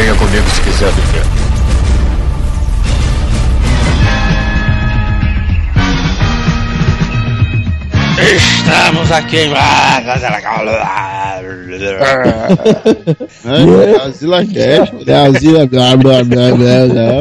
Venha comigo se quiser viver. Estamos aqui em blá blá.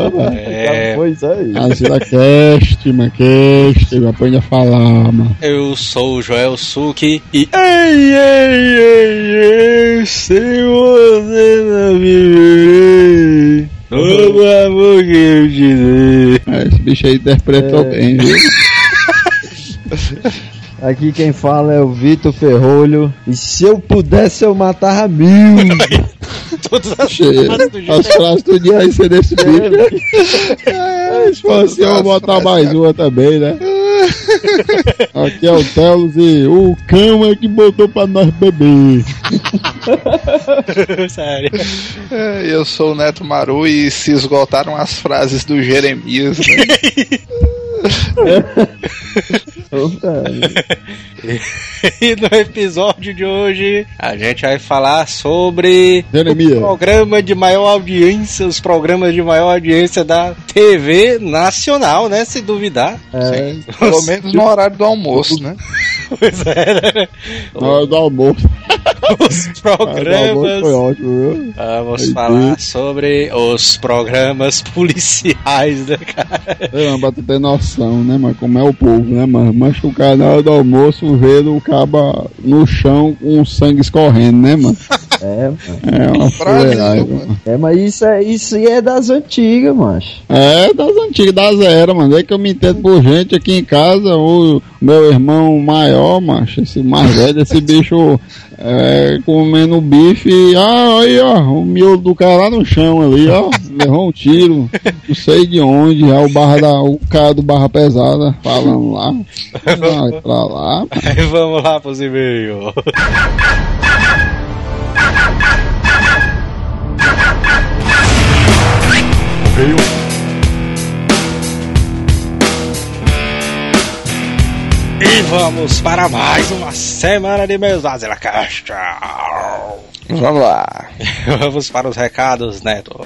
mano. É, Pois aí. Azila Cast, mano, Cast, aprende a falar, mano. eu sou o Joel Suki e. Ei, ei, ei, ei, se você não viver, o amor que eu te dei. Ah, Esse bicho aí interpretou É. bem, viu? Aqui quem fala é o Vitor Ferrolho. E se eu pudesse, eu matava mil. Todas as frases do As frases do dia aí ser desse bicho. É, se for assim, eu vou botar mais uma também, né? Aqui é o Telos e o cão é que botou pra nós beber. Sério. É, Eu sou o Neto Maru e se esgotaram as frases do Jeremias, né? E no episódio de hoje a gente vai falar sobre Jeremias. o programa de maior audiência, os programas de maior audiência da TV nacional, né? Se duvidar. É, Pelo menos no horário do almoço, né? Pois é, né? Na hora do almoço. Os programas. foi ótimo, viu? Vamos Meu falar Deus. sobre os programas policiais, né, cara? É, mas pra ter noção, né, mano? Como é o povo, né, mano? Mas o cara na hora do almoço vê o caba no chão com o sangue escorrendo, né, mano? é, mano. É uma Brasil, fuleiragem, mano. é, mas isso, é, isso aí é das antigas, macho. É, das antigas, das eras, mano. É que eu me entendo por gente aqui em casa, o meu irmão maior, macho, esse mais velho, esse bicho é, comendo bife e, ah, aí, ó, o miolo do cara lá no chão ali, ó, levou um tiro, não sei de onde, é o, barra da, o cara do Barra Pesada falando lá, vai pra lá, Aí vamos lá pros e-mails. E vamos para mais uma semana de e-mails da Zela Caixa. Vamos lá. Vamos para os recados, Neto.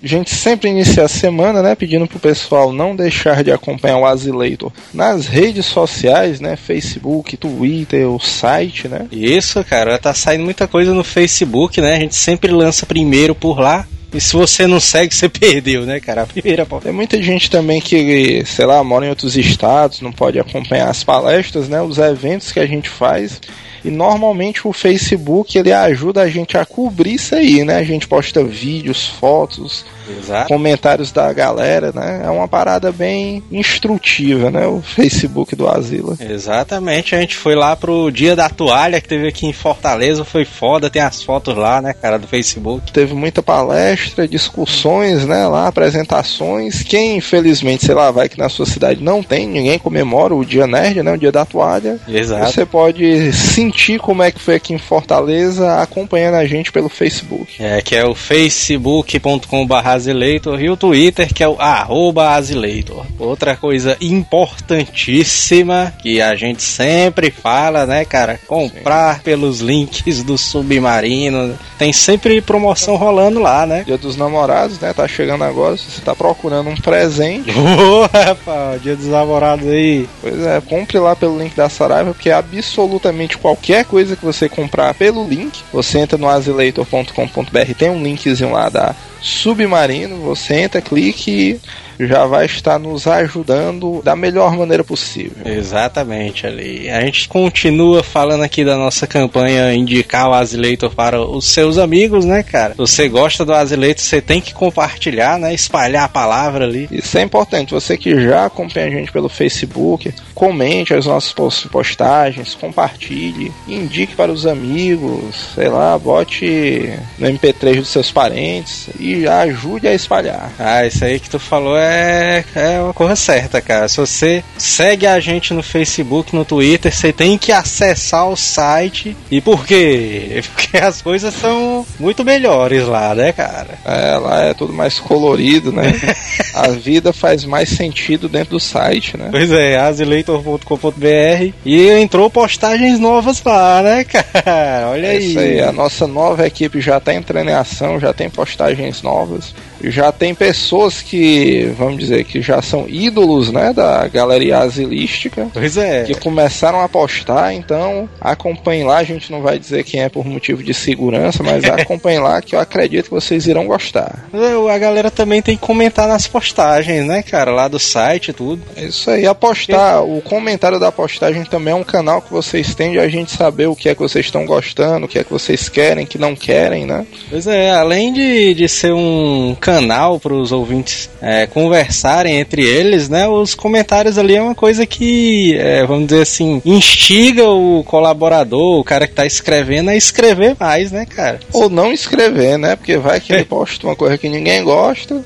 A gente sempre inicia a semana, né, pedindo pro pessoal não deixar de acompanhar o Azileitor nas redes sociais, né, Facebook, Twitter, o site, né. Isso, cara, tá saindo muita coisa no Facebook, né? A gente sempre lança primeiro por lá. E se você não segue, você perdeu, né, cara? A primeira Tem muita gente também que, sei lá, mora em outros estados, não pode acompanhar as palestras, né, os eventos que a gente faz. E normalmente o Facebook ele ajuda a gente a cobrir isso aí, né? A gente posta vídeos, fotos, Exato. comentários da galera, né? É uma parada bem instrutiva, né? O Facebook do Asila. Exatamente, a gente foi lá pro Dia da Toalha que teve aqui em Fortaleza, foi foda, tem as fotos lá, né, cara, do Facebook. Teve muita palestra, discussões, né? Lá, apresentações. Quem, infelizmente, sei lá, vai que na sua cidade não tem, ninguém comemora o Dia Nerd, né? O Dia da Toalha. Exato. Você pode sentir como é que foi aqui em Fortaleza acompanhando a gente pelo Facebook. É, que é o facebook.com.br Azileitor e o Twitter, que é o arroba Azileitor. Outra coisa importantíssima que a gente sempre fala, né, cara? Comprar pelos links do Submarino. Tem sempre promoção rolando lá, né? Dia dos namorados, né? Tá chegando agora. Se você tá procurando um presente, Ô, rapaz, dia dos namorados aí. pois é, compre lá pelo link da Saraiva, porque absolutamente qualquer coisa que você comprar pelo link, você entra no azileitor.com.br, tem um linkzinho lá da Submarino, você entra, clique e já vai estar nos ajudando da melhor maneira possível. Exatamente ali. A gente continua falando aqui da nossa campanha indicar o Azileitor para os seus amigos, né, cara? Você gosta do Azileitor, você tem que compartilhar, né? Espalhar a palavra ali. Isso é importante. Você que já acompanha a gente pelo Facebook, comente as nossas pos- postagens, compartilhe, indique para os amigos, sei lá, bote no MP3 dos seus parentes e ajude a espalhar. Ah, isso aí que tu falou é, é uma coisa certa, cara. Se você segue a gente no Facebook, no Twitter, você tem que acessar o site. E por quê? Porque as coisas são muito melhores lá, né, cara? É, lá é tudo mais colorido, né? a vida faz mais sentido dentro do site, né? Pois é, azileitor.com.br e entrou postagens novas lá, né, cara? Olha É aí. isso aí, a nossa nova equipe já está entrando em ação, já tem postagens novas. Já tem pessoas que, vamos dizer, que já são ídolos, né, da galeria asilística. Pois é. Que começaram a postar, então acompanhem lá, a gente não vai dizer quem é por motivo de segurança, mas acompanhem lá que eu acredito que vocês irão gostar. A galera também tem que comentar nas postagens, né, cara, lá do site e tudo. É isso aí, apostar, o comentário da postagem também é um canal que vocês têm de a gente saber o que é que vocês estão gostando, o que é que vocês querem, que não querem, né? Pois é, além de, de ser um canal para os ouvintes é, conversarem entre eles, né? Os comentários ali é uma coisa que, é, vamos dizer assim, instiga o colaborador, o cara que tá escrevendo, a escrever mais, né, cara? Ou não escrever, né? Porque vai que ele posta uma coisa que ninguém gosta,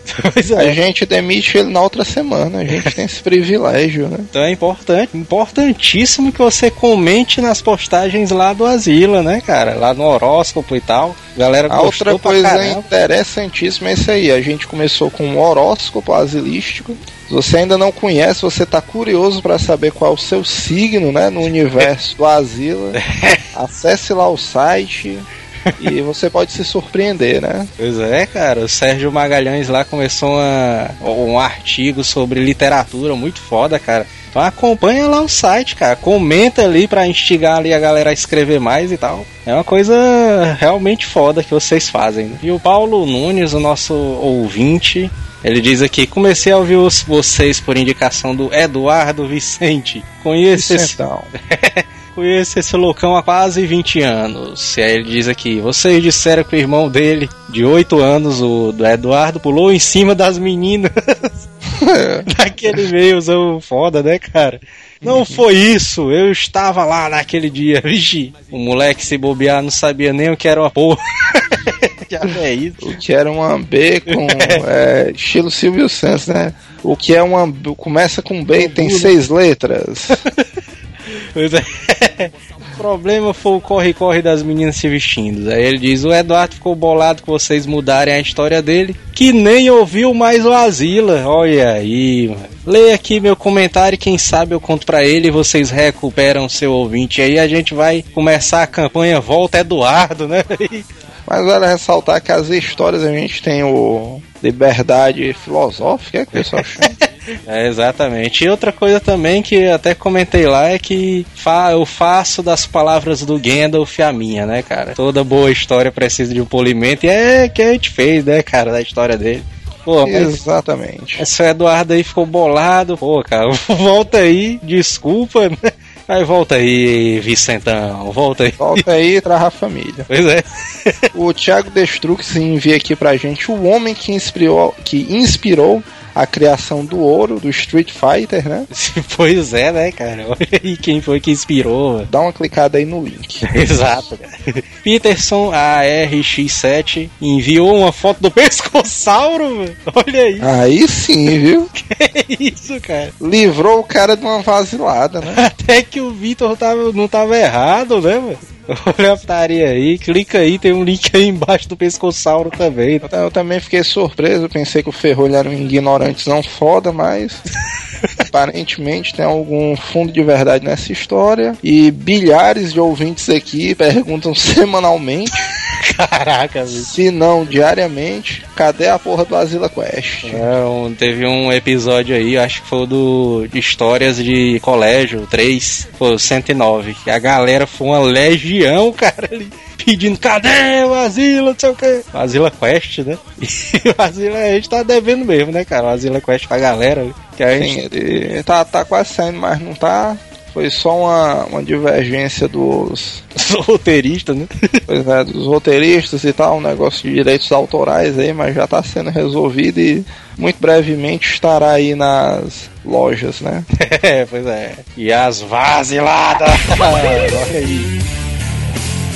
é. a gente demite ele na outra semana. A gente tem esse privilégio, né? Então é importante, importantíssimo que você comente nas postagens lá do Asila, né, cara? Lá no horóscopo e tal. Galera a outra coisa interessantíssima é isso aí. A gente começou com um horóscopo asilístico. Se você ainda não conhece, você está curioso para saber qual é o seu signo, né, no universo do Asila, acesse lá o site, e você pode se surpreender, né? Pois é, cara. O Sérgio Magalhães lá começou uma, um artigo sobre literatura muito foda, cara. Então acompanha lá o site, cara. Comenta ali para instigar ali a galera a escrever mais e tal. É uma coisa realmente foda que vocês fazem. Né? E o Paulo Nunes, o nosso ouvinte, ele diz aqui: comecei a ouvir vocês por indicação do Eduardo Vicente. Conheço esse. Conheço esse loucão há quase 20 anos. E aí ele diz aqui: vocês disseram que o irmão dele, de 8 anos, o do Eduardo, pulou em cima das meninas. naquele meio foda, né, cara? Não foi isso, eu estava lá naquele dia, vixi. O moleque se bobear não sabia nem o que era uma porra. Já é isso. O que era um B com é, estilo Silvio Santos, né? O que é um começa com B e tem seis letras. Pois é problema foi o corre-corre das meninas se vestindo. Aí ele diz: O Eduardo ficou bolado com vocês mudarem a história dele, que nem ouviu mais o Asila. Olha aí, mano. Leia aqui meu comentário, quem sabe eu conto para ele e vocês recuperam seu ouvinte. Aí a gente vai começar a campanha Volta Eduardo, né? Mas vale ressaltar que as histórias a gente tem o liberdade filosófica, é que o pessoal chama. É, exatamente. E outra coisa também que até comentei lá é que fa eu faço das palavras do Gandalf a minha, né, cara? Toda boa história precisa de um polimento e é que a gente fez, né, cara, da história dele. Pô, Exatamente. Esse Eduardo aí ficou bolado. Pô, cara, volta aí, desculpa, né? Aí volta aí, Vicentão, volta aí. Volta aí e traz a família. Pois é. o Thiago Destrux envia aqui pra gente o homem que inspirou, que inspirou a criação do ouro do Street Fighter, né? pois é, né, cara? Olha aí quem foi que inspirou. Dá uma clicada aí no link. Exato, cara. Peterson ARX7 enviou uma foto do pescossauro, velho. Olha aí. Aí sim, viu? que isso, cara? Livrou o cara de uma vasilada, né? Até que o Vitor tava, não tava errado, né, velho? Olha a putaria aí, clica aí, tem um link aí embaixo do pescossauro também. Eu também fiquei surpreso, pensei que o Ferrolho era um ignorante não foda, mas aparentemente tem algum fundo de verdade nessa história. E bilhares de ouvintes aqui perguntam semanalmente. Caraca, Se não diariamente, cadê a porra do Asila Quest? É, um, teve um episódio aí, acho que foi o do de Histórias de Colégio 3, foi o 109, que a galera foi uma legião, cara, ali pedindo, cadê o Asila, não sei o que. Asila Quest, né? E o Asila a gente tá devendo mesmo, né, cara? O Asila Quest pra galera. Que a gente... Sim, ele tá, tá quase saindo, mas não tá foi só uma, uma divergência dos... dos roteiristas, né? Pois é, dos roteiristas e tal, um negócio de direitos autorais aí, mas já está sendo resolvido e muito brevemente estará aí nas lojas, né? É, pois é. E as vaziladas! Olha aí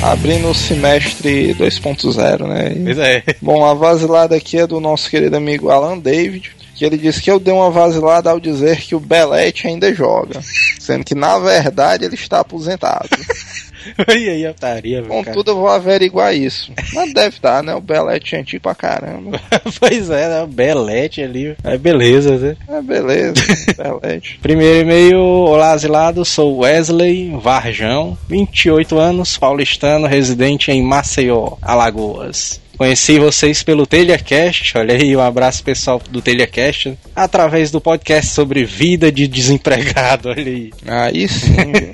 abrindo o semestre 2.0, né? Pois é. Bom, a vasilada aqui é do nosso querido amigo Alan David, que ele disse que eu dei uma vasilada ao dizer que o Belete ainda joga, sendo que na verdade ele está aposentado. e aí, otaria, Contudo, eu vou averiguar isso. Mas deve estar, né? O Belete é antigo pra caramba. pois é, né? O Belete ali. É beleza, né? É beleza, Belete. Primeiro e-mail, olá asilado, sou Wesley Varjão, 28 anos, paulistano, residente em Maceió, Alagoas. Conheci vocês pelo TelhaCast, olha aí, um abraço pessoal do TelhaCast, através do podcast sobre vida de desempregado, olha aí. Aí sim.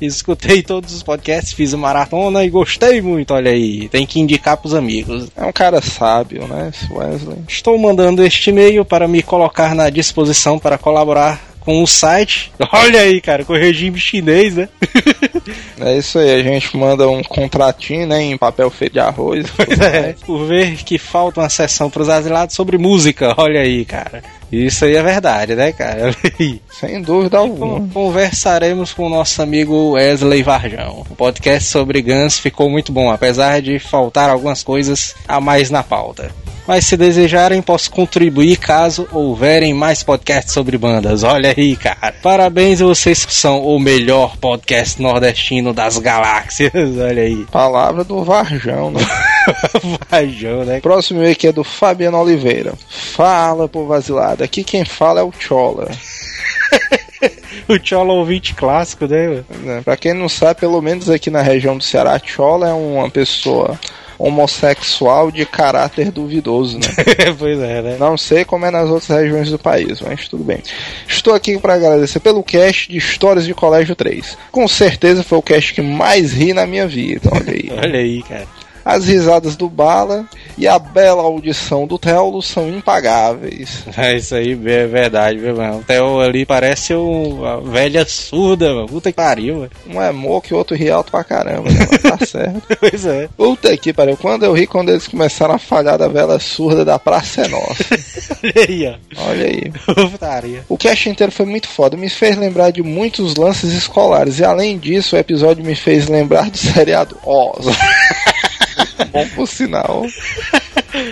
Escutei todos os podcasts, fiz uma maratona e gostei muito, olha aí. Tem que indicar pros amigos. é um cara sábio, né, Wesley? Estou mandando este e-mail para me colocar na disposição para colaborar com o site. Olha aí, cara, com o regime chinês, né? É isso aí, a gente manda um contratinho, né, em papel feito de arroz. É, por ver que falta uma sessão pros asilados sobre música, olha aí, cara. Isso aí é verdade, né, cara? Sem dúvida alguma. Con- Conversaremos com o nosso amigo Wesley Varjão. O podcast sobre Guns ficou muito bom, apesar de faltar algumas coisas a mais na pauta. Mas se desejarem, posso contribuir caso houverem mais podcasts sobre bandas. Olha aí, cara. Parabéns, vocês são o melhor podcast nordestino das galáxias. Olha aí. Palavra do Varjão, né? Varjão, né? Próximo e-mail aqui é do Fabiano Oliveira. Fala, povo vasilado. Aqui quem fala é o Chola. O Chola ouvinte clássico, né? né? Pra quem não sabe, pelo menos aqui na região do Ceará, Chola é uma pessoa homossexual de caráter duvidoso, né? pois é, né? Não sei como é nas outras regiões do país, mas tudo bem. Estou aqui para agradecer pelo cast de Histórias de Colégio 3. Com certeza foi o cast que mais ri na minha vida, olha aí. Olha aí, cara. As risadas do Bala e a bela audição do Teulo são impagáveis. É isso aí, é verdade, viu, mano? O Theo ali parece uma velha surda, mano. Puta que pariu, mano. Um é moco e o outro ri alto pra caramba, né? Tá certo. Pois é. Puta que pariu. Quando eu ri, quando eles começaram a falhar da vela surda da Praça é Nossa. Olha aí, ó. Olha aí. Putaria. O cast inteiro foi muito foda, me fez lembrar de muitos lances escolares e além disso o episódio me fez lembrar do seriado Oz. Bom por sinal.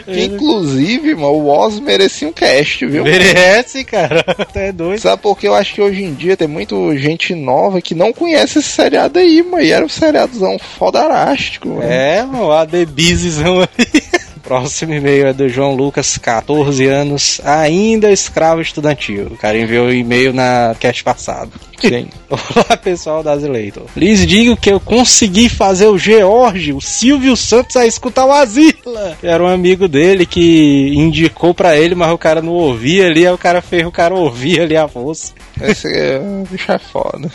Que, inclusive, mano, o Oz merecia um cast, viu? Merece, cara. Até doido. Sabe porque eu acho que hoje em dia tem muita gente nova que não conhece esse seriado aí, mano. E era um seriadozão fodarástico, mano. É, mano, a Debizezão ali. Próximo e-mail é do João Lucas, 14 anos, ainda escravo estudantil. O cara enviou o e-mail na cast passado. Sim. Olá pessoal das Eleitor. Lhes digo que eu consegui fazer o George, o Silvio Santos, a escutar o Azila. Era um amigo dele que indicou pra ele, mas o cara não ouvia ali, aí o cara fez o cara ouvir ali a voz. Esse é, bicho é foda.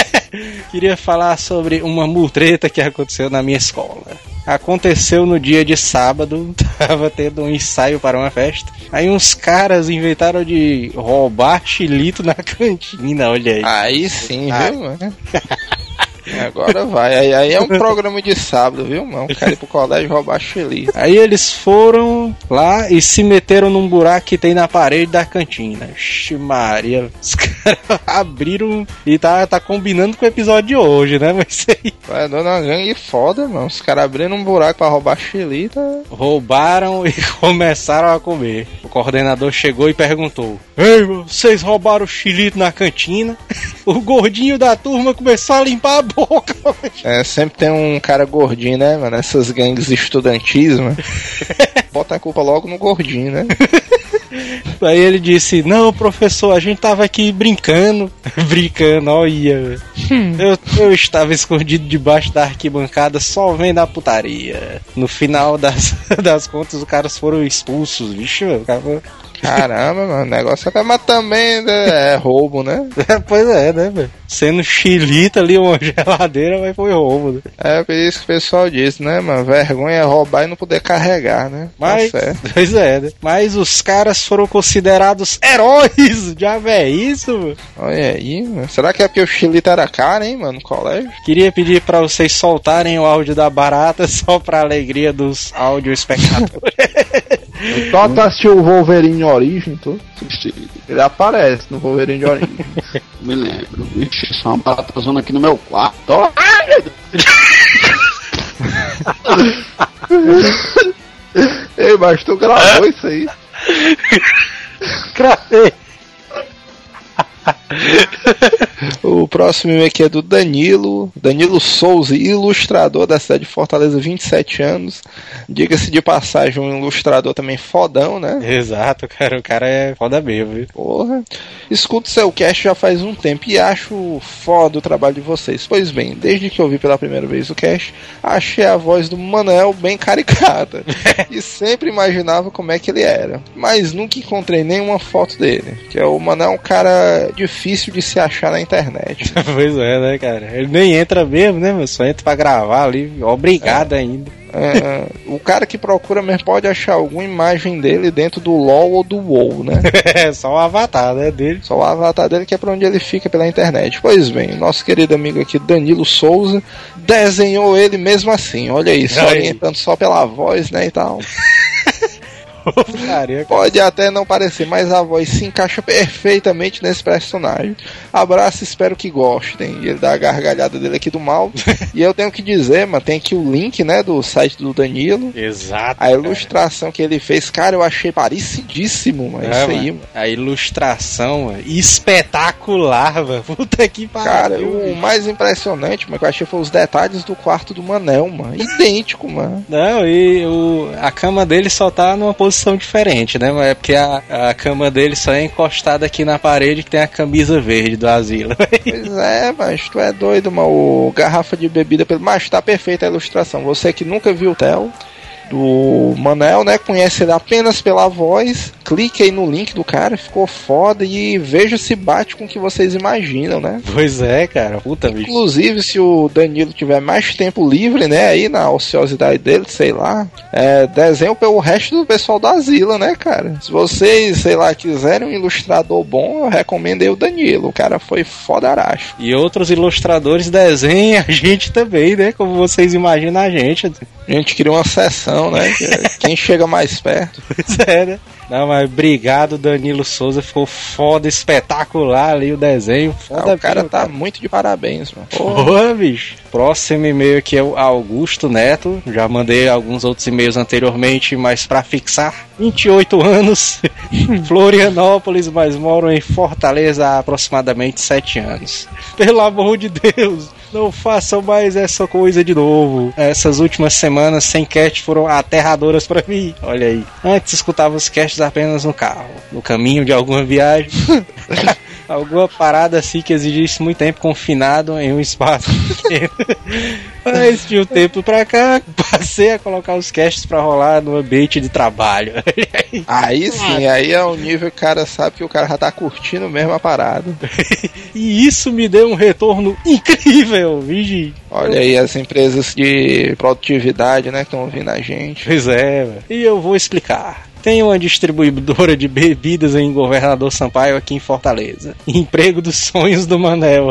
Queria falar sobre uma mutreta que aconteceu na minha escola. Aconteceu no dia de sábado, tava tendo um ensaio para uma festa. Aí uns caras inventaram de roubar chilito na cantina, olha aí. Aí sim, Ah. viu, mano? Agora vai. Aí, aí é um programa de sábado, viu, mano? O cara ir pro colégio roubar xili. Aí eles foram lá e se meteram num buraco que tem na parede da cantina. Ixi, Maria. Os caras abriram e tá, tá combinando com o episódio de hoje, né? Mas isso aí. Dando uma gangue foda, mano. Os caras abrindo um buraco pra roubar xili, tá... Roubaram e começaram a comer. O coordenador chegou e perguntou: Ei, vocês roubaram o xilito na cantina? O gordinho da turma começou a limpar a boca. É, sempre tem um cara gordinho, né, mano? Essas gangues estudantis, mano. Bota a culpa logo no gordinho, né? Aí ele disse: Não, professor, a gente tava aqui brincando. brincando, olha. eu, eu estava escondido debaixo da arquibancada só vendo a putaria. No final das, das contas, os caras foram expulsos. O cara foi- Caramba, mano. O negócio é. Mas também né, é roubo, né? pois é, né, velho? Sendo xilita ali uma geladeira, mas foi roubo, né? É por isso que o pessoal diz, né, mano? Vergonha é roubar e não poder carregar, né? Mas, Tá pois é, né? Mas os caras foram considerados heróis. Já é isso, mano. Olha aí, mano. Será que é porque o xilito era caro, hein, mano? No colégio? Queria pedir pra vocês soltarem o áudio da barata só pra alegria dos áudio espectadores. Só tu assistiu o Wolverine Origem, tu? Ele aparece no Wolverine de Origem. Me lembro. Vixe, só uma barata zona aqui no meu quarto. Ó. Ei, mas tu gravou isso aí? Cravei. O próximo e-mail aqui é do Danilo. Danilo Souza, ilustrador da cidade de Fortaleza, 27 anos. Diga-se de passagem, um ilustrador também fodão, né? Exato, cara. O cara é foda mesmo, viu? Porra. Escuto seu cast já faz um tempo e acho foda o trabalho de vocês. Pois bem, desde que eu vi pela primeira vez o cast, achei a voz do Manel bem caricata. e sempre imaginava como é que ele era. Mas nunca encontrei nenhuma foto dele. Que é o Manel é um cara difícil de se achar na internet. pois é, né, cara? Ele nem entra mesmo, né, meu? Só entra pra gravar ali. Obrigado é. ainda. É, o cara que procura mesmo pode achar alguma imagem dele dentro do LOL ou do WoW, né? É, só o avatar, né, dele. Só o avatar dele que é pra onde ele fica pela internet. Pois bem, nosso querido amigo aqui, Danilo Souza, desenhou ele mesmo assim. Olha aí, só orientando só pela voz, né, e tal. Pode até não parecer, mas a voz se encaixa perfeitamente nesse personagem. Abraço, espero que gostem. Ele dá a gargalhada dele aqui do mal. e eu tenho que dizer, mano, tem aqui o link, né, do site do Danilo. Exato. A ilustração cara. que ele fez, cara, eu achei parecidíssimo, mano. É, isso aí, mano. A ilustração, mano, espetacular, mano. Puta que pariu. Cara, o mais impressionante, mano, que eu achei foi os detalhes do quarto do Manel, mano. Idêntico, mano. Não, e o, a cama dele só tá numa posição posição diferente, né? É porque a, a cama dele só é encostada aqui na parede que tem a camisa verde do asilo. pois é, mas tu é doido, mano. O garrafa de bebida pelo. Mas tá perfeita a ilustração. Você que nunca viu o Theo do Manel, né? Conhece ele apenas pela voz. Clique aí no link do cara, ficou foda e veja se bate com o que vocês imaginam, né? Pois é, cara, puta bicho. Inclusive, se o Danilo tiver mais tempo livre, né, aí na ociosidade dele, sei lá, é, desenho pelo resto do pessoal da Asila, né, cara? Se vocês, sei lá, quiserem um ilustrador bom, eu recomendo aí o Danilo. O cara foi fodaracho. E outros ilustradores desenham a gente também, né? Como vocês imaginam a gente. A gente queria uma sessão, né? Quem chega mais perto. Pois é, né? Não, mas obrigado, Danilo Souza. Ficou foda, espetacular ali o desenho. Foda ah, o cara tá muito de parabéns, mano. Porra, bicho. Próximo e-mail aqui é o Augusto Neto. Já mandei alguns outros e-mails anteriormente, mas para fixar, 28 anos, Florianópolis, mas moro em Fortaleza há aproximadamente 7 anos. Pelo amor de Deus, não façam mais essa coisa de novo. Essas últimas semanas sem cast foram aterradoras para mim. Olha aí. Antes escutava os casts apenas no carro, no caminho de alguma viagem. alguma parada assim que exigisse muito tempo confinado em um espaço pequeno. Mas de um tempo pra cá, passei a colocar os casts pra rolar no ambiente de trabalho. aí sim, aí é o nível que o cara sabe que o cara já tá curtindo mesmo a parada. e isso me deu um retorno incrível, vigi. Olha aí as empresas de produtividade, né, que estão ouvindo a gente. Pois é, e eu vou explicar. Tem uma distribuidora de bebidas em Governador Sampaio aqui em Fortaleza. Emprego dos sonhos do Manel.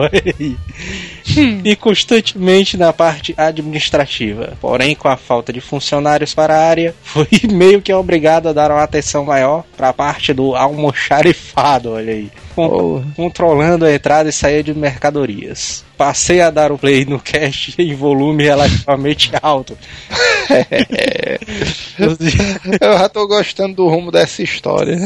E constantemente na parte administrativa. Porém, com a falta de funcionários para a área, fui meio que obrigado a dar uma atenção maior para a parte do almoxarifado, olha aí. Oh. Controlando a entrada e saída de mercadorias. Passei a dar o play no cast em volume relativamente alto. Eu já tô gostando do rumo dessa história.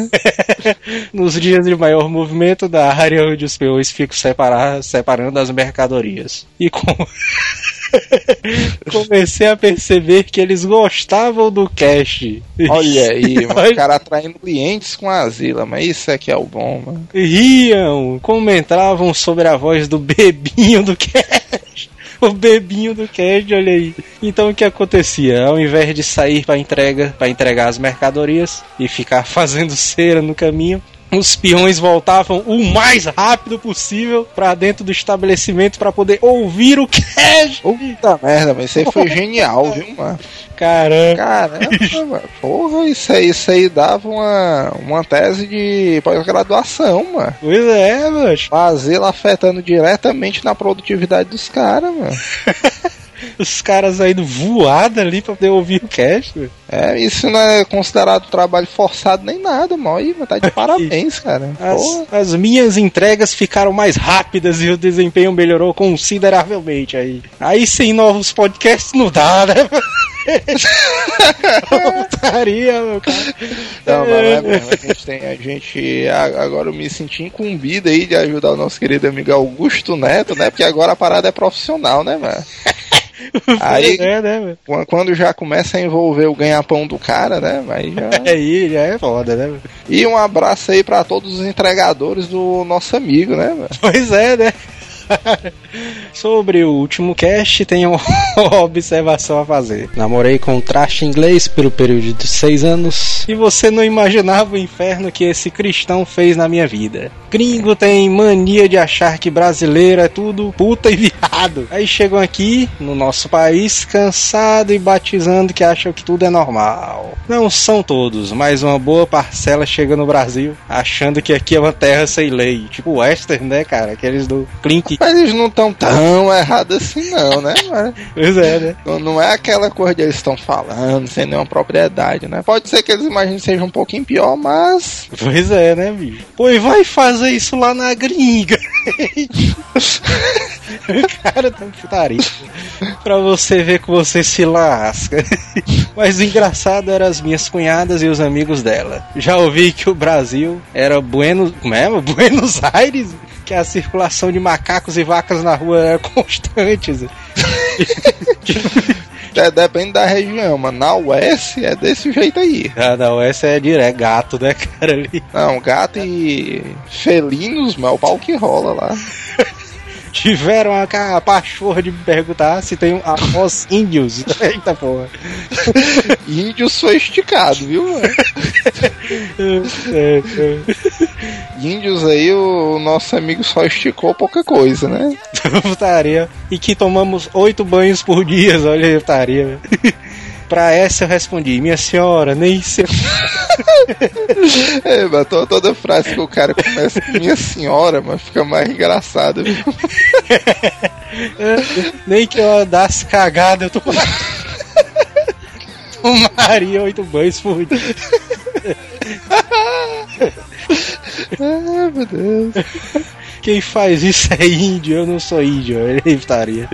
Nos dias de maior movimento da área onde os peões ficam separar, separando as mercadorias. E com... comecei a perceber que eles gostavam do cast. Olha aí, mano, o cara atraindo clientes com a Zila, mas isso é que é o bom, mano. Riam, comentavam sobre a voz do bebinho do cast. o bebinho do Cad, olha aí. Então o que acontecia? Ao invés de sair para entrega, para entregar as mercadorias e ficar fazendo cera no caminho, os peões voltavam o mais rápido possível para dentro do estabelecimento para poder ouvir o Cash. Puta merda, mas isso aí foi genial, viu, mano? Caramba. Caramba, mano. Porra, isso aí, isso aí dava uma, uma tese de pós-graduação, mano. Pois é, mano. Fazer afetando diretamente na produtividade dos caras, mano. os caras indo voada ali pra poder ouvir o cast. É, isso não é considerado trabalho forçado nem nada, mano. Aí, tá de parabéns, cara. As, as, minhas entregas ficaram mais rápidas e o desempenho melhorou consideravelmente aí. Aí sem novos podcasts não dá, né? Putaria, meu cara. Não, mas é mesmo, a gente tem, a gente, agora eu me senti incumbido aí de ajudar o nosso querido amigo Augusto Neto, né? Porque agora a parada é profissional, né, mano? Aí, É, né, Quando já começa a envolver o ganha-pão do cara, né? Aí já... Aí já é foda, né? E um abraço aí pra todos os entregadores do nosso amigo, né? mano? Pois é, né? Sobre o último cast, tenho uma observação a fazer. Namorei com um traste inglês pelo período de seis anos e você não imaginava o inferno que esse cristão fez na minha vida. Gringo tem mania de achar que brasileiro é tudo puta e viado. Aí chegam aqui, no nosso país, cansado e batizando que acham que tudo é normal. Não são todos, mas uma boa parcela chega no Brasil achando que aqui é uma terra sem lei. Tipo western, né, cara? Aqueles do Clink. Mas eles não estão tão errados assim, não, né? Pois é, né? Não, não é aquela coisa de eles estão falando sem nenhuma propriedade, né? Pode ser que eles imaginem que seja um pouquinho pior, mas. Pois é, né, bicho? Pois vai fazer isso lá na gringa. cara tá putaria. Pra você ver que você se lasca. Mas o engraçado eram as minhas cunhadas e os amigos dela. Já ouvi que o Brasil era Buenos, como é? Buenos Aires, que a circulação de macacos e vacas na rua era constante. É, depende da região, mas na Oeste é desse jeito aí. Ah, não, essa é direto, gato, né, cara? Ali. Não, gato e felinos, mas é o pau que rola lá. Tiveram a, a pachorra de me perguntar se tem um avós índios. Eita porra. Índios foi esticado, viu? mano? É, é. Índios aí, o nosso amigo só esticou pouca coisa, né? putaria. E que tomamos oito banhos por dia, olha aí, putaria. Pra essa eu respondi, minha senhora, nem sei. É, mas to- toda frase que o cara começa com minha senhora, mas fica mais engraçado. Nem que eu andasse cagada, eu tô. Tomaria oito banhos por dia. Ai, meu Deus. Quem faz isso é índio, eu não sou índio, olha aí, putaria.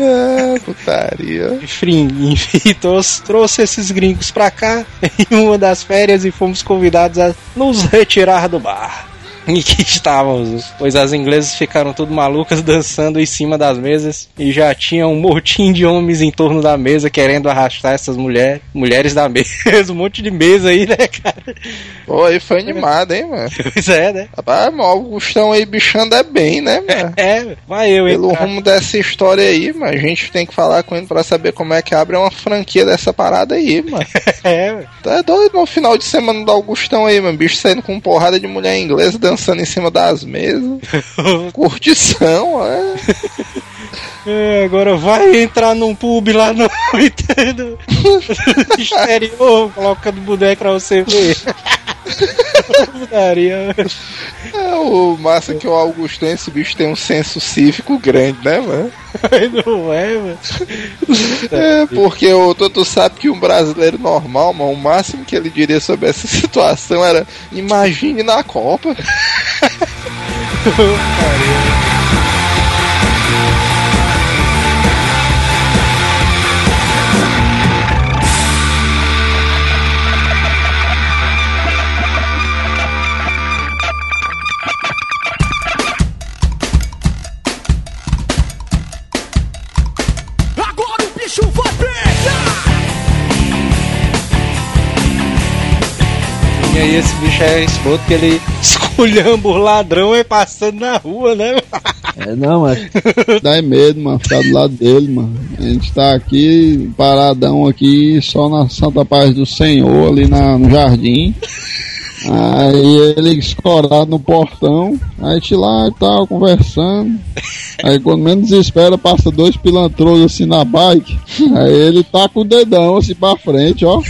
Ah, putaria. Enfim, enfim trouxe, trouxe esses gringos pra cá em uma das férias e fomos convidados a nos retirar do bar. Em que estávamos, pois as inglesas ficaram tudo malucas dançando em cima das mesas e já tinha um motim de homens em torno da mesa querendo arrastar essas mulheres, mulheres da mesa, um monte de mesa aí, né, cara? Pô, aí foi animado, hein, mano? Pois é, né? Rapaz, mas o Augustão aí bichando é bem, né, mano? É, vai eu, hein? Pelo cara. rumo dessa história aí, mas a gente tem que falar com ele pra saber como é que abre uma franquia dessa parada aí, mano. É, Tá doido no final de semana do Augustão aí, mano. Bicho saindo com porrada de mulher inglesa dançando em cima das mesas. Curtição, é. É, agora vai entrar num pub lá no entendo, exterior, colocando boneco pra você ver. Putaria. É o massa que o Augustão, esse bicho tem um senso cívico grande, né, mano? Não é, mano. É, porque o, tu sabe que um brasileiro normal, mano, o máximo que ele diria sobre essa situação era imagine na Copa. Agora bicho é escroto que ele esculhamba o ladrão e passando na rua, né? É, não, mas Dá medo, mano, ficar do lado dele, mano. A gente tá aqui, paradão aqui, só na Santa Paz do Senhor, ali na, no jardim. Aí ele escorado no portão, aí gente lá e tal, conversando. Aí quando menos espera, passa dois pilantros assim na bike. Aí ele tá com o dedão assim pra frente, ó.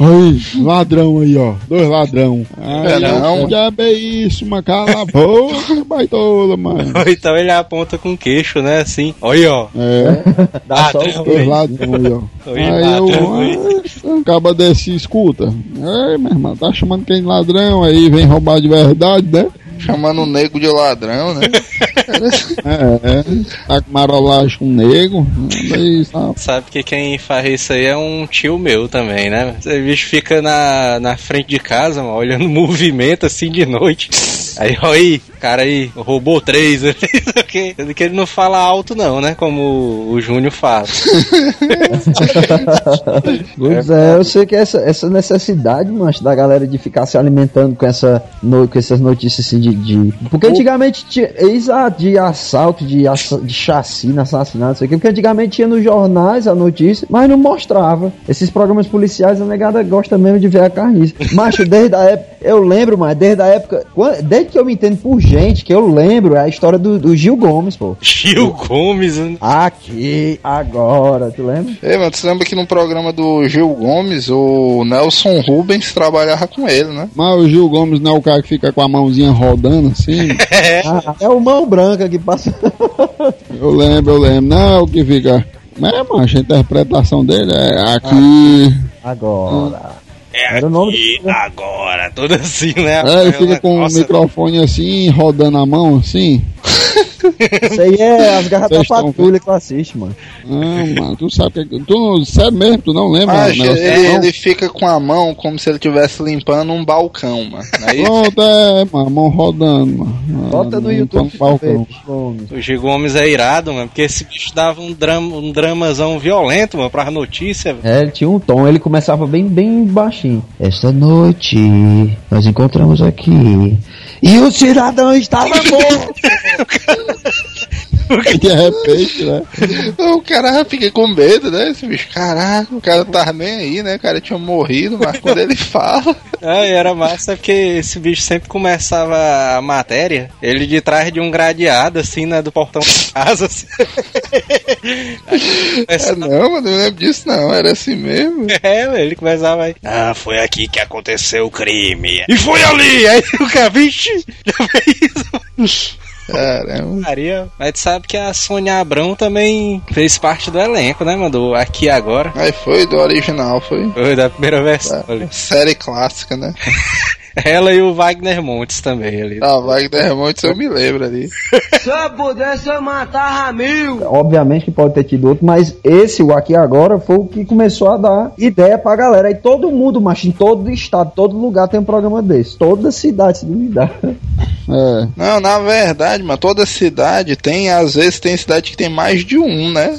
Aí, ladrão aí, ó. Dois ladrão. É, não. eu, já é isso, mano. Cala a boca, baitola, mano. Ou então ele aponta com queixo, né? Assim, olha ó. É. dá só Ladrão, o Dois ladrões aí, ó. Oi, Aí ladrão, eu, ah, acaba desse, escuta. Ei, meu irmão, tá chamando quem de ladrão aí, vem roubar de verdade, né? Chamando o nego de ladrão, né? É, é. Tá com marolagem com nego. Sabe? Que quem faz isso aí é um tio meu também, né? Esse bicho fica na, na frente de casa, mano, olhando o movimento assim de noite. Aí, ó aí, cara aí, roubou três. Sendo que ele não fala alto, não, né? Como o Júnior fala. Pois é, eu sei que essa, essa necessidade, mancho, da galera de ficar se alimentando com, essa, no- com essas notícias assim de. de- Porque antigamente tinha. Exato, de assalto, de, assa- de chacina, assassinato, não sei o quê. Porque antigamente tinha nos jornais a notícia, mas não mostrava. Esses programas policiais, a negada gosta mesmo de ver a carniça. Macho, desde a época. Eu lembro, mas desde a época. desde que eu me entendo por gente, que eu lembro, é a história do, do Gil Gomes, pô. Gil Gomes, né? Aqui, agora, tu lembra? Ei, mano, você lembra que no programa do Gil Gomes, o Nelson Rubens trabalhava com ele, né? Mas o Gil Gomes não é o cara que fica com a mãozinha rodando assim. Ah, é o mão branca que passa. Eu lembro, eu lembro. Não é o que fica. Mas, macho, a interpretação dele é aqui. Agora. É Era o nome aqui, do- agora, tudo assim, né? É, ele fica com o Nossa, microfone assim, rodando a mão assim. Isso aí é as garras da patrulha que eu assisto, mano. Não, mano, tu sabe que. Tu não. Sério mesmo, tu não lembra? Ah, né, o negócio ele, ele fica com a mão como se ele estivesse limpando um balcão, mano. Aí, Pronto, é, mano, a mão rodando, mano. Bota no Ah, YouTube no balcão. O Gil Gomes é irado, mano, porque esse bicho dava um, drama, um dramazão violento, mano, pras notícias. É, ele tinha um tom, ele começava bem, bem baixinho. Esta noite nós encontramos aqui. E o cidadão estava morto! De repente, né? o cara fica com medo, né? Esse bicho, caraca, o cara tava nem aí, né? O cara tinha morrido, mas quando ele fala. Ah, e era massa porque esse bicho sempre começava a matéria, ele de trás de um gradeado, assim, né, do portão da casa, assim. Aí É, começava- não, mano, não lembro disso, não. Era assim mesmo. É, ele começava aí. Ah, foi aqui que aconteceu o crime. E foi ali! Aí o cara, vixe, já fez Caramba. Maria. Mas tu sabe que a Sônia Abrão também fez parte do elenco, né, mano? Aqui Agora. Aí foi do original, foi. Foi da primeira versão. Série clássica, né? Ela e o Wagner Montes também ali. Ah, Wagner Montes eu me lembro ali. Se eu pudesse, eu matava mil. Obviamente que pode ter tido outro, mas esse, o aqui agora, foi o que começou a dar ideia pra galera. E todo mundo, macho, em todo estado, todo lugar tem um programa desse. Toda cidade, se duvidar. É. Não, na verdade, mano, toda cidade tem, às vezes tem cidade que tem mais de um, né?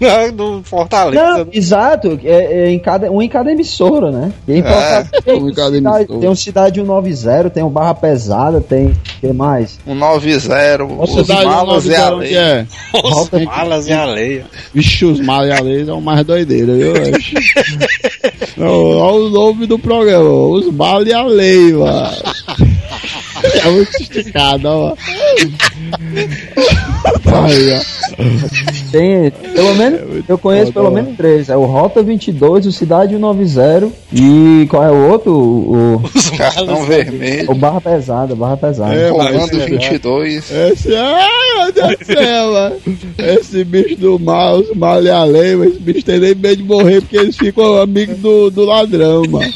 do Fortaleza. Não, exato, é, é em cada, um em cada emissora, né? E em Fortaleza tem, um em cada emissora. tem um Cidade 190, tem um Barra Pesada, tem. que mais? Um 90, A os cidade malas e a lei. é. Os malas e a lei. Vixe, os malas e a lei são mais doideira, viu? Olha o nome do programa, os malas e a lei, mano. É muito esticado, ó. Aí, ó. Tem, pelo menos, eu conheço foda, pelo menos três. É o Rota 22, o Cidade 190 e qual é o outro? O, Os Cartão vermelho. o Barra Pesada, Barra Pesada. É, Comando esse- 22. Esse, ai meu Deus do céu. Esse bicho do mal, os mal e a lei, mas esse bicho tem nem medo de morrer porque eles ficam amigos do, do ladrão, mano.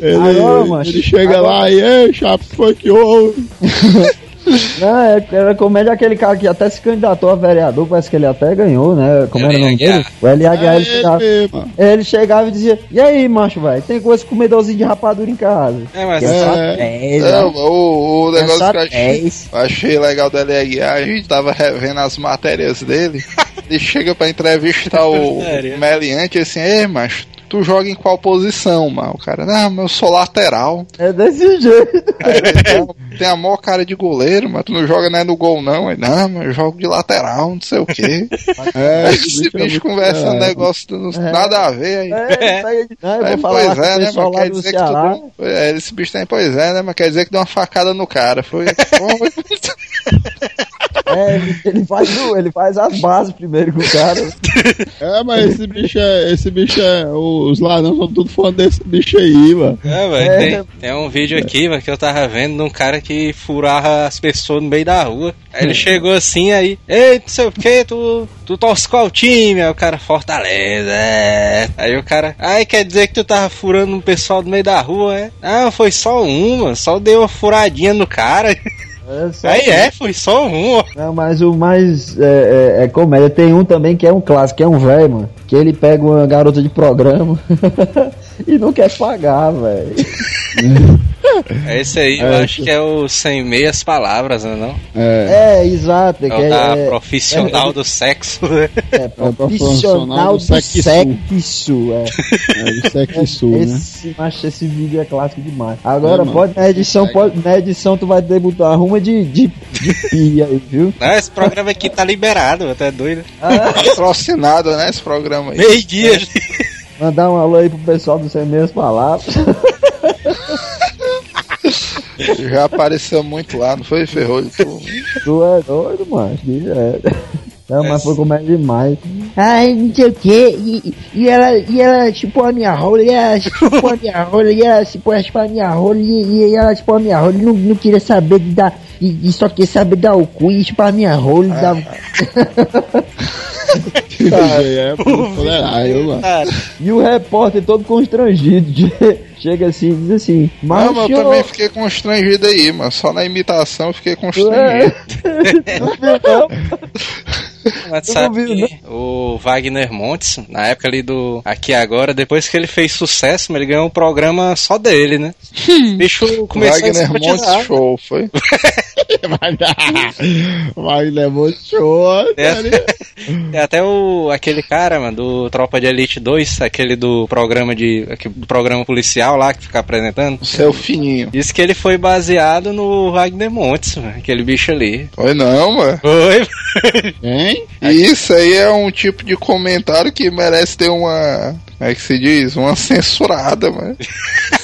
Ele, Agora, macho, ele chega agora- lá e, ei, chapa, foi que houve? Não, é, era comédia aquele cara que até se candidatou a vereador, parece que ele até ganhou, né? Como era o nome L.H. dele? O LH, É ele chegava, ele chegava e dizia, e aí, macho, velho, tem coisa comedorzinho de rapadura em casa. É, mas É. É, É, o, o negócio que eu achei, 10. eu achei legal da LRA, a gente tava revendo as matérias dele. Ele chega pra entrevistar o, o Meliante assim, ei, macho, tu joga em qual posição, mano? O cara, não, mas eu sou lateral. É desse jeito. Aí ele, "Não, tem a maior cara de goleiro, mas tu não joga né, no gol não. Aí, não, mas eu jogo de lateral, não sei o quê. É, esse bicho é bicho conversa um é. negócio do- nada a ver. Aí, É, aí, pois é, né, mas quer dizer que tu deu, é, esse bicho tem, pois é, né, mas quer dizer que deu uma facada no cara, foi, foi. É, ele, ele faz, ele faz as bases primeiro com o cara. É, mas esse bicho é. Esse bicho é. Os ladrões são tudo fã desse bicho aí, mano. É, velho, É. tem, tem um vídeo aqui, velho, que eu tava vendo de um cara que furava as pessoas no meio da rua. Aí ele chegou assim, aí, ei, não sei o que, tu, tu torce qual time? Aí o cara, Fortaleza, é. Aí o cara, ai, quer dizer que tu tava furando um pessoal no meio da rua, é? Ah, foi só uma, só deu uma furadinha no cara. É, Aí é, foi só um. Não, mas o mais é, é- é comédia. Tem um também que é um clássico, que é um velho, mano. Que ele pega uma garota de programa e não quer pagar, velho. É esse aí, eu É, acho que é o sem meias palavras, né, não? É. É, exato. É da é, profissional do sexo. né? é, profissional do sexo. sexo. É. É do sexo né? Esse, macho, esse vídeo é clássico demais. Agora, É, pode, na edição, pode, na edição tu vai debutar arruma de, de, de pia aí, viu? Não, esse programa aqui tá liberado, até doido. Patrocinado, né, esse programa aí. Meio dia. Mandar um alô aí pro pessoal do Sem Meias Palavras. Já apareceu muito lá, não foi, Ferrolho? Tu- tu é doido, mano. É. Não, mas foi comédia demais. Ai, não sei o que, e, e ela, e ela chupou a minha rola, e ela chupou a minha rola, e ela chupou, a minha rola, e, e ela chupou a minha rola, e não, não queria saber de dar, e, e só queria saber dar o cu e chupar a minha rola, e dar... é, fulerário, mano. Cara, E o repórter todo constrangido. Chega assim e diz assim: mas eu também fiquei constrangido aí, mano. Só na imitação eu fiquei é, constrangido. mas sabe vi, o Wagner Montes, na época ali do Aqui Agora, depois que ele fez sucesso, ele ganhou um programa só dele, né? O bicho começou a Wagner se Montes. Show, foi? Wagner Monte show, É. Tem até o, aquele cara, mano, do Tropa de Elite 2, aquele do programa de. do programa policial lá que fica apresentando. Seu fininho. Diz que ele foi baseado no Wagner Montes, mano, aquele bicho ali. Foi não, mano. Foi? Hein? Isso aí é um tipo de comentário que merece ter uma. Como é que se diz? Uma censurada, mano.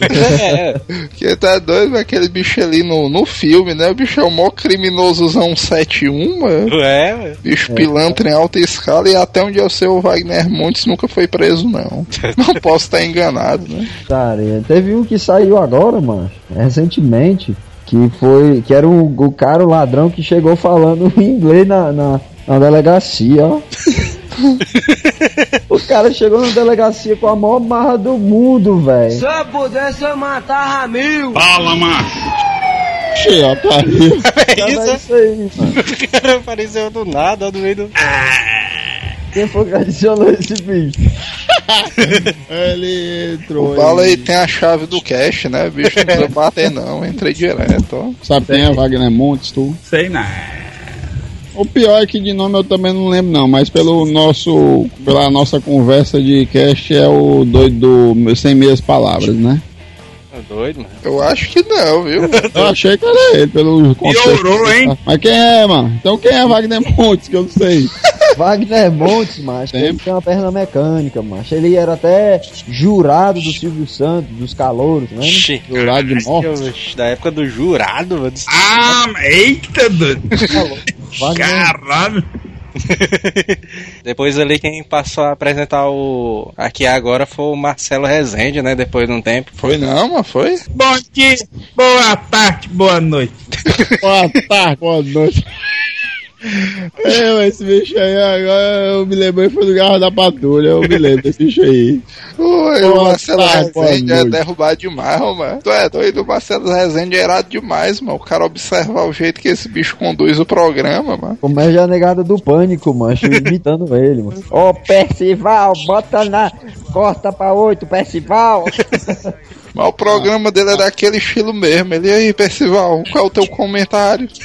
é, Porque tá doido, aquele bicho ali no, no filme, né? O bicho é o maior criminosozão 71, mano. é. Bicho pilantra em alta escala e até onde eu sei o Wagner Montes nunca foi preso, não. Não posso estar enganado, né? Cara, teve um que saiu agora, mano, recentemente, que foi. Que era o, o cara, o ladrão, que chegou falando inglês na, na, na delegacia, ó. O cara chegou na delegacia com a maior marra do mundo, velho. Se eu pudesse, eu matava mil. Cheio, otário. É Cara, é isso, isso aí, o cara apareceu do nada, do meio do. Quem foi que adicionou esse bicho? Ele entrou. O Bala aí tem a chave do cash, né? Bicho não precisa bater, não. Entrei direto, ó. Sabe quem é Wagner Montes, tu? Sei não. O pior é que de nome eu também não lembro não, mas pelo nosso, pela nossa conversa de cast é o doido do Sem Meias Palavras, né? Tá doido, mano. Eu acho que não, viu? Eu achei que era ele, pelo contexto. Piorou, hein? Mas quem é, mano? Então quem é Wagner Montes, que eu não sei. Wagner Montes, macho, ele tem uma perna mecânica, macho. Ele era até jurado do Silvio Santos, dos calouros, né? Jurado de morte. Da época do jurado, mano. Ah, eita, doido. Wagner, Caralho. Depois ali quem passou a apresentar o aqui agora foi o Marcelo Rezende, né? Depois de um tempo. Foi não, mas foi? Bom dia, boa tarde, boa noite. Boa tarde, boa noite. É, mas esse bicho aí, agora eu me lembrei foi do Garra da Patrulha, eu me lembro desse bicho aí. Oi, o Marcelo Rezende é derrubado demais, mano. Tu é doido, o Marcelo Rezende é irado demais, mano. O cara observar o jeito que esse bicho conduz o programa, mano. comédia é negada do pânico, macho, imitando ele, mano. Ô, Percival, bota na... Corta pra oito, Percival. Mas o programa dele é daquele estilo mesmo. Ele, e aí, Percival, qual é o teu comentário?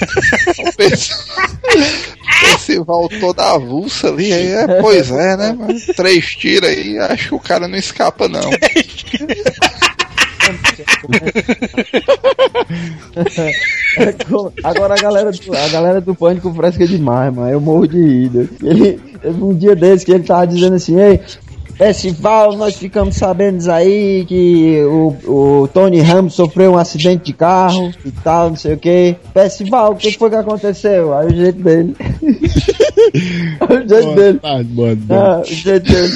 Percival toda avulsa ali, aí é, pois é, né, mano? Três tiros aí, acho que o cara não escapa, não. Agora a galera, do, a galera do pânico fresca demais, mano. Eu morro de rir. Ele, teve um dia desse que ele tava dizendo assim, ei, Festival, nós ficamos sabendo aí que o, o Tony Ramos sofreu um acidente de carro e tal, não sei o que. Festival, o que foi que aconteceu? Aí o jeito dele. o jeito dele. Boa tarde, boa tarde. Não, o jeito dele.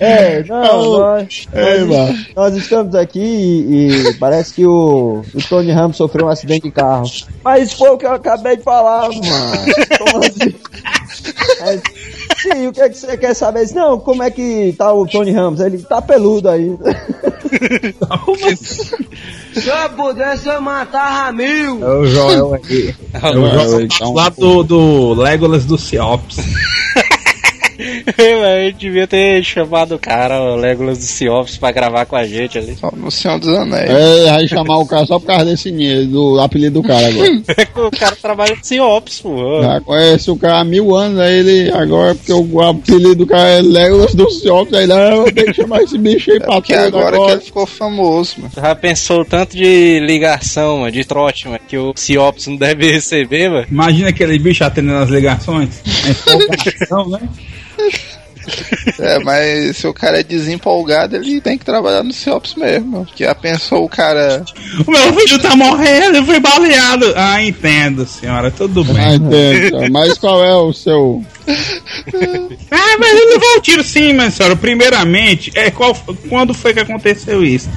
É, não, nós, Ei, nós, mano. nós estamos aqui e, e parece que o, o Tony Ramos sofreu um acidente de carro. Mas foi o que eu acabei de falar, mano. Como assim? É, sim, o que, é que você quer saber? Não, como é que tá o Tony Ramos? Ele tá peludo aí. Se eu pudesse, eu matava mil. É o Joel aqui. Eu Não, jogo então, lá do, do Legolas do Ciops. a gente devia ter chamado o cara, o Legolas do Ciofs, pra gravar com a gente ali. Só no Senhor dos Anéis. É, vai chamar o cara só por causa desse dinheiro, do apelido do cara agora. o cara trabalha no Ciops, pô. Já conhece o cara há mil anos, aí ele agora, porque o apelido do cara é Legolas do Ciop, aí não, tem que chamar esse bicho aí pra Porque tudo agora, agora. que ele ficou famoso, mano. Tu já pensou o tanto de ligação, mano, de trote, mano, que o Ciops não deve receber, mano? Imagina aquele bicho atendendo as ligações. É né? É, mas se o cara é desempolgado, ele tem que trabalhar no CIOPS mesmo. Porque já pensou o cara. O meu filho tá morrendo, eu fui baleado. Ah, entendo, senhora, tudo bem. Ah, entendo. Mas qual é o seu. Ah, mas eu levou o tiro sim, minha senhora. Primeiramente, é qual, quando foi que aconteceu isso?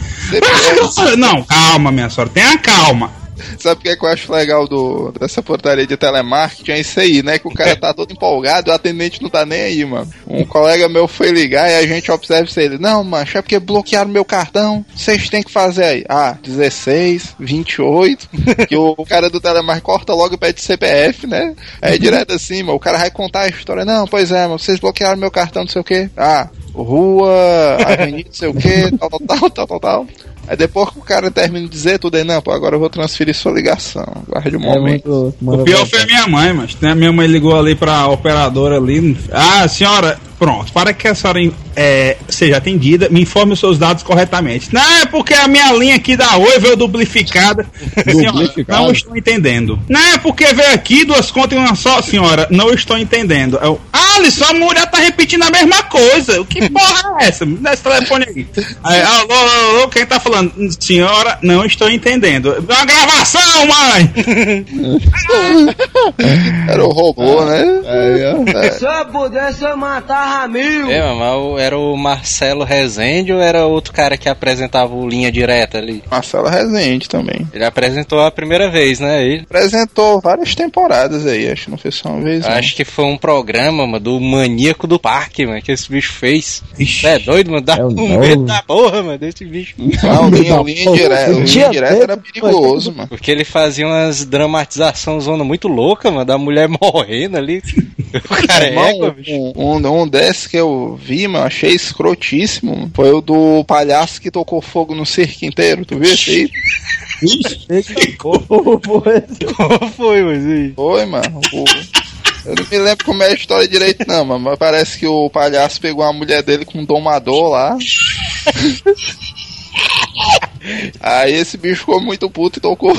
Ah, não, calma, minha senhora, tenha calma. Sabe o que, é que eu acho legal do, dessa portaria de telemarketing? É isso aí, né? Que o cara tá todo empolgado o atendente não tá nem aí, mano. Um colega meu foi ligar e a gente observa isso ele. Não, mancho, é porque bloquearam meu cartão. Vocês têm que fazer aí. Ah, 16, 28. Que o cara do telemarketing corta logo e pede CPF, né? Aí direto assim, mano. O cara vai contar a história. Não, pois é, mano. Vocês bloquearam meu cartão, não sei o que. Ah, rua, avenida, não sei o que, tal, tal, tal, tal, tal. Aí depois que o cara termina de dizer tudo aí, não, pô, agora eu vou transferir sua ligação. Guarde um É momento. muito. O pior foi minha mãe, mas né, minha mãe ligou ali pra operadora ali. Ah, senhora, pronto, para que a senhora é, seja atendida, me informe os seus dados corretamente. Não, é porque a minha linha aqui da Oi veio duplificada. Senhora, Duplicada? não estou entendendo. Não, é porque veio aqui duas contas em uma só, senhora, não estou entendendo. Eu, Alisson, a mulher tá repetindo a mesma coisa. Que porra é essa? Me dá esse telefone aí. aí alô, alô, alô, quem tá falando? Senhora, não estou entendendo. É uma gravação, mãe! Era o robô, né? É, é. Se eu pudesse, eu matava mil. É, mas era o Marcelo Rezende ou era outro cara que apresentava o Linha Direta ali? Marcelo Rezende também. Ele apresentou a primeira vez, né? Ele. Apresentou várias temporadas aí, acho que não foi só uma vez. não. Acho que foi um programa, mano, do Maníaco do Parque, mano, que esse bicho fez. Ixi. É doido, mano? Dá É o um novo. medo da porra, mano, desse bicho. Não, linha, linha direta, linha direta medo, era perigoso, mano. Porque ele fazia umas dramatizações zona muito louca, mano, da mulher morrendo ali. O cara é égua, bicho. um, um, um desses que eu vi, mano, achei escrotíssimo. mano, Foi o do palhaço que tocou fogo no circo inteiro. Tu viu esse aí? Qual foi, mas aí? Foi, mano. O- Eu não me lembro como é a história direito, não, mano. Mas parece que o palhaço pegou a mulher dele com um domador lá. Aí esse bicho ficou muito puto e tocou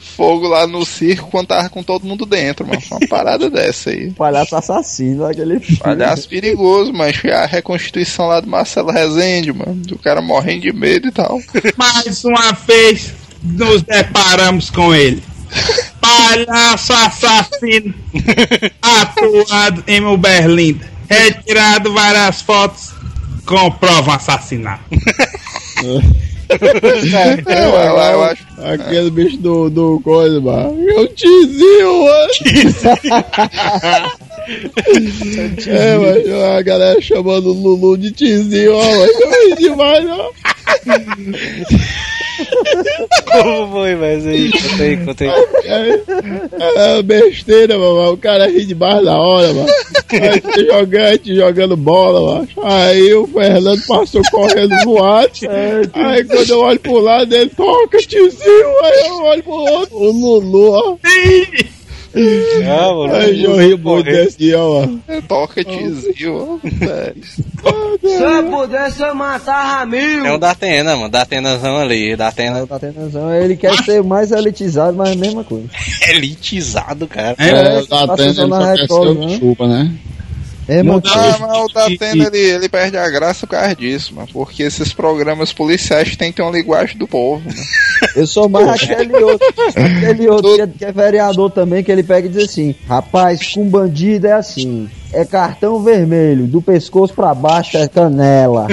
fogo lá no circo quando tava com todo mundo dentro, mano. Foi uma parada dessa aí. Palhaço assassino, aquele. Palhaço perigoso, mas foi a reconstituição lá do Marcelo Rezende, mano. Do cara morrendo de medo e tal. Mais uma vez nos deparamos com ele. Palhaço assassino atuado em Uberlinda. Retirado várias fotos. Comprova assassinato. É, eu, eu acho. Aquele bicho do, do coisa, mano. Eu tizinho, mano. é, mas a galera chamando o Lulu de tizinho, ó, mas demais, ó. Como foi, mas aí? Contei, contei. É, é besteira, mano. O cara ri demais da hora, mano. Aí jogante, jogando bola, mano. Aí o Fernando passou correndo no ar. Aí quando eu olho pro lado, ele toca, tizinho. Aí eu olho pro outro, o Lulu, ó. Ah, mano. Aí eu ri muito desse dia, ó, tizio, ó. É. Se eu pudesse, eu matava mil. É o da Atena, mano. Da Atenazão ali. Da Atena Tá tendo razão, ele quer ser mais elitizado, mas a mesma coisa. elitizado, cara. É, É, tá tá tendo, ele só quer ser chupa, né? É, mano, Muda- Ah, mas o E- Datena ele, ele perde a graça por causa disso, mano. Porque esses programas policiais têm que ter uma linguagem do povo, mano. eu sou mais aquele outro. Aquele outro que é, que é vereador também, que ele pega e diz assim: Rapaz, com bandido é assim. É cartão vermelho, do pescoço pra baixo é canela.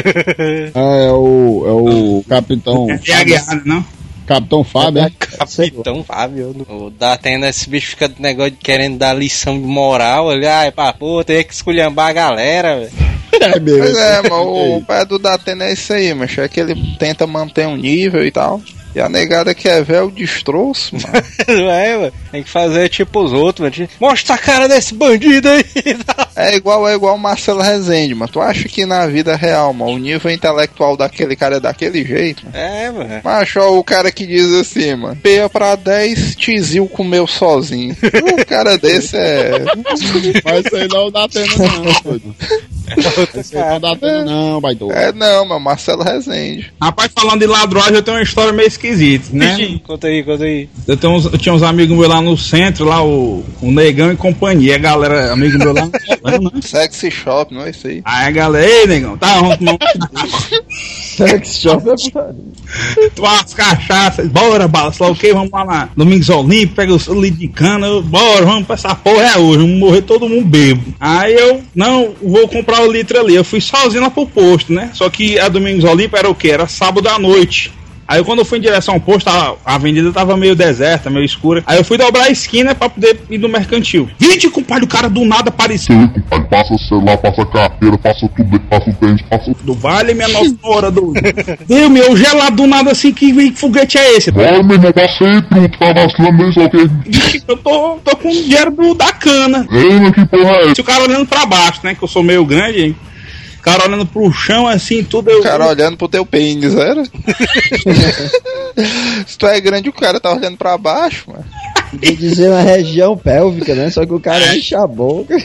Ah, é o, é o Capitão. É a guerra, não? Capitão Fábio, é? Capitão Fábio. O Datena, esse bicho fica de negócio de querendo dar lição de moral. Ele, ai, pá, pô, tem que esculhambar a galera, velho. É mesmo. Pois é, mas o pé do Datena é isso aí, mas é que ele tenta manter um nível e tal. E a negada quer ver o destroço, mano. Não é, mano? Tem que fazer tipo os outros, mano. Mostra a cara desse bandido aí. É igual, é igual o Marcelo Rezende, mano. Tu acha que na vida real, mano, o nível intelectual daquele cara é daquele jeito? Mano? É, mano. Macho, ó, o cara que diz assim, mano. Peia pra 10, Tizil comeu sozinho. Um cara desse é. Mas isso aí não dá pena não, não dá pena não. É não, mano, Marcelo Rezende. Rapaz, falando de ladruagem, eu tenho uma história meio esquisita, né? Conta aí, conta aí. Eu, tenho uns- eu tinha uns amigos meus lá no centro, lá o, o Negão e companhia. A galera, amigo meu lá no né? Sexy Shop, não é isso aí? Aí a galera, ei, Negão, tá, vamos tomar um Sex shop é putaria. tomar umas cachaças, bora, bala, sei lá o que, vamos lá na Domingos Olímpio, pega o litro de cana, bora, vamos pra essa porra é hoje, vamos morrer todo mundo bebo. Aí eu, não, vou comprar o litro ali, eu fui sozinho lá pro posto, né? Só que a Domingos Olímpio era o que? Era sábado à noite. Aí quando eu fui em direção ao posto, a, avenida tava meio deserta, meio escura. Aí eu fui dobrar a esquina pra poder ir no mercantil. Vinte, compadre, o cara do nada apareceu. Aí, compadre, passa o celular, passa a carteira, passa tudo, passa o tênis, passa Do vale, minha nossa senhora do. Meu, meu, gelado do nada assim, que, que foguete é esse? Bora, meu irmão, passa aí, pronto, tá vacilando que... Vixe, Eu tô, tô com dinheiro do, da cana. Ei, mas que porra é essa? Se o cara olhando pra baixo, né? Que eu sou meio grande, hein? O cara olhando pro chão assim, tudo eu. O cara olhando pro teu pênis, era? Se tu é grande, o cara tá olhando pra baixo, mano. Quer dizer uma região pélvica, né? Só que o cara enche a boca.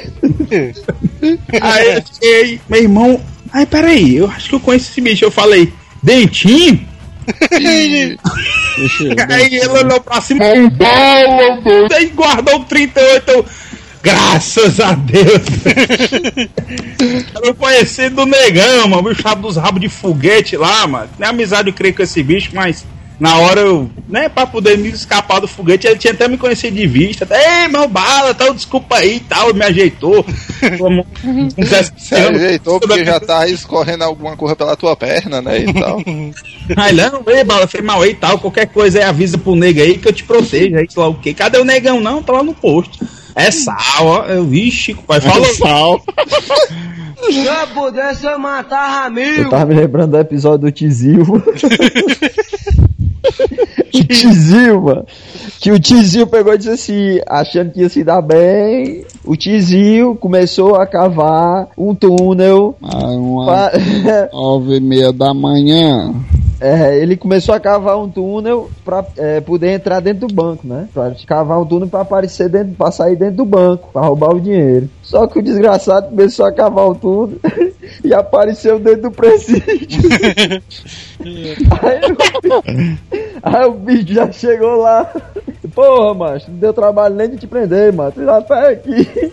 Aí eu meu irmão. Ai, peraí, eu acho que eu conheço esse bicho. Eu falei, dentinho? Aí ele olhou pra cima e guardou o 38. Graças a Deus. Era o conhecido do negão, mano. O bicho sabe dos rabos de foguete lá, mano. Nem amizade eu creio com esse bicho, mas na hora eu, né, pra poder me escapar do foguete, ele tinha até me conhecido de vista. Até, Ei, meu bala, tal, desculpa aí e tal, me ajeitou. Se se ajeitou porque já tá escorrendo alguma coisa pela tua perna, né? E tal. Aí não, ei, bala, foi mal aí e tal. Qualquer coisa aí avisa pro nego aí que eu te protejo aí, sei lá o quê. Cadê o negão? Não, tá lá no posto. É sal, ó. Eu, vixe, pai, fala. Sal. Se eu pudesse, eu matava Eu mil. tava me lembrando do episódio do Tizil. o Tizil, mano. Que o Tizil pegou e disse assim, achando que ia se dar bem. O Tizil começou a cavar um túnel. Ah, uma pa- nove e meia da manhã. É, ele começou a cavar um túnel pra é, poder entrar dentro do banco, né? Pra cavar um túnel pra aparecer dentro, pra sair dentro do banco, pra roubar o dinheiro. Só que o desgraçado começou a cavar o túnel e apareceu dentro do presídio. aí, o, aí o bicho já chegou lá. Porra, macho, não deu trabalho nem de te prender, mano. Tu já tá aqui.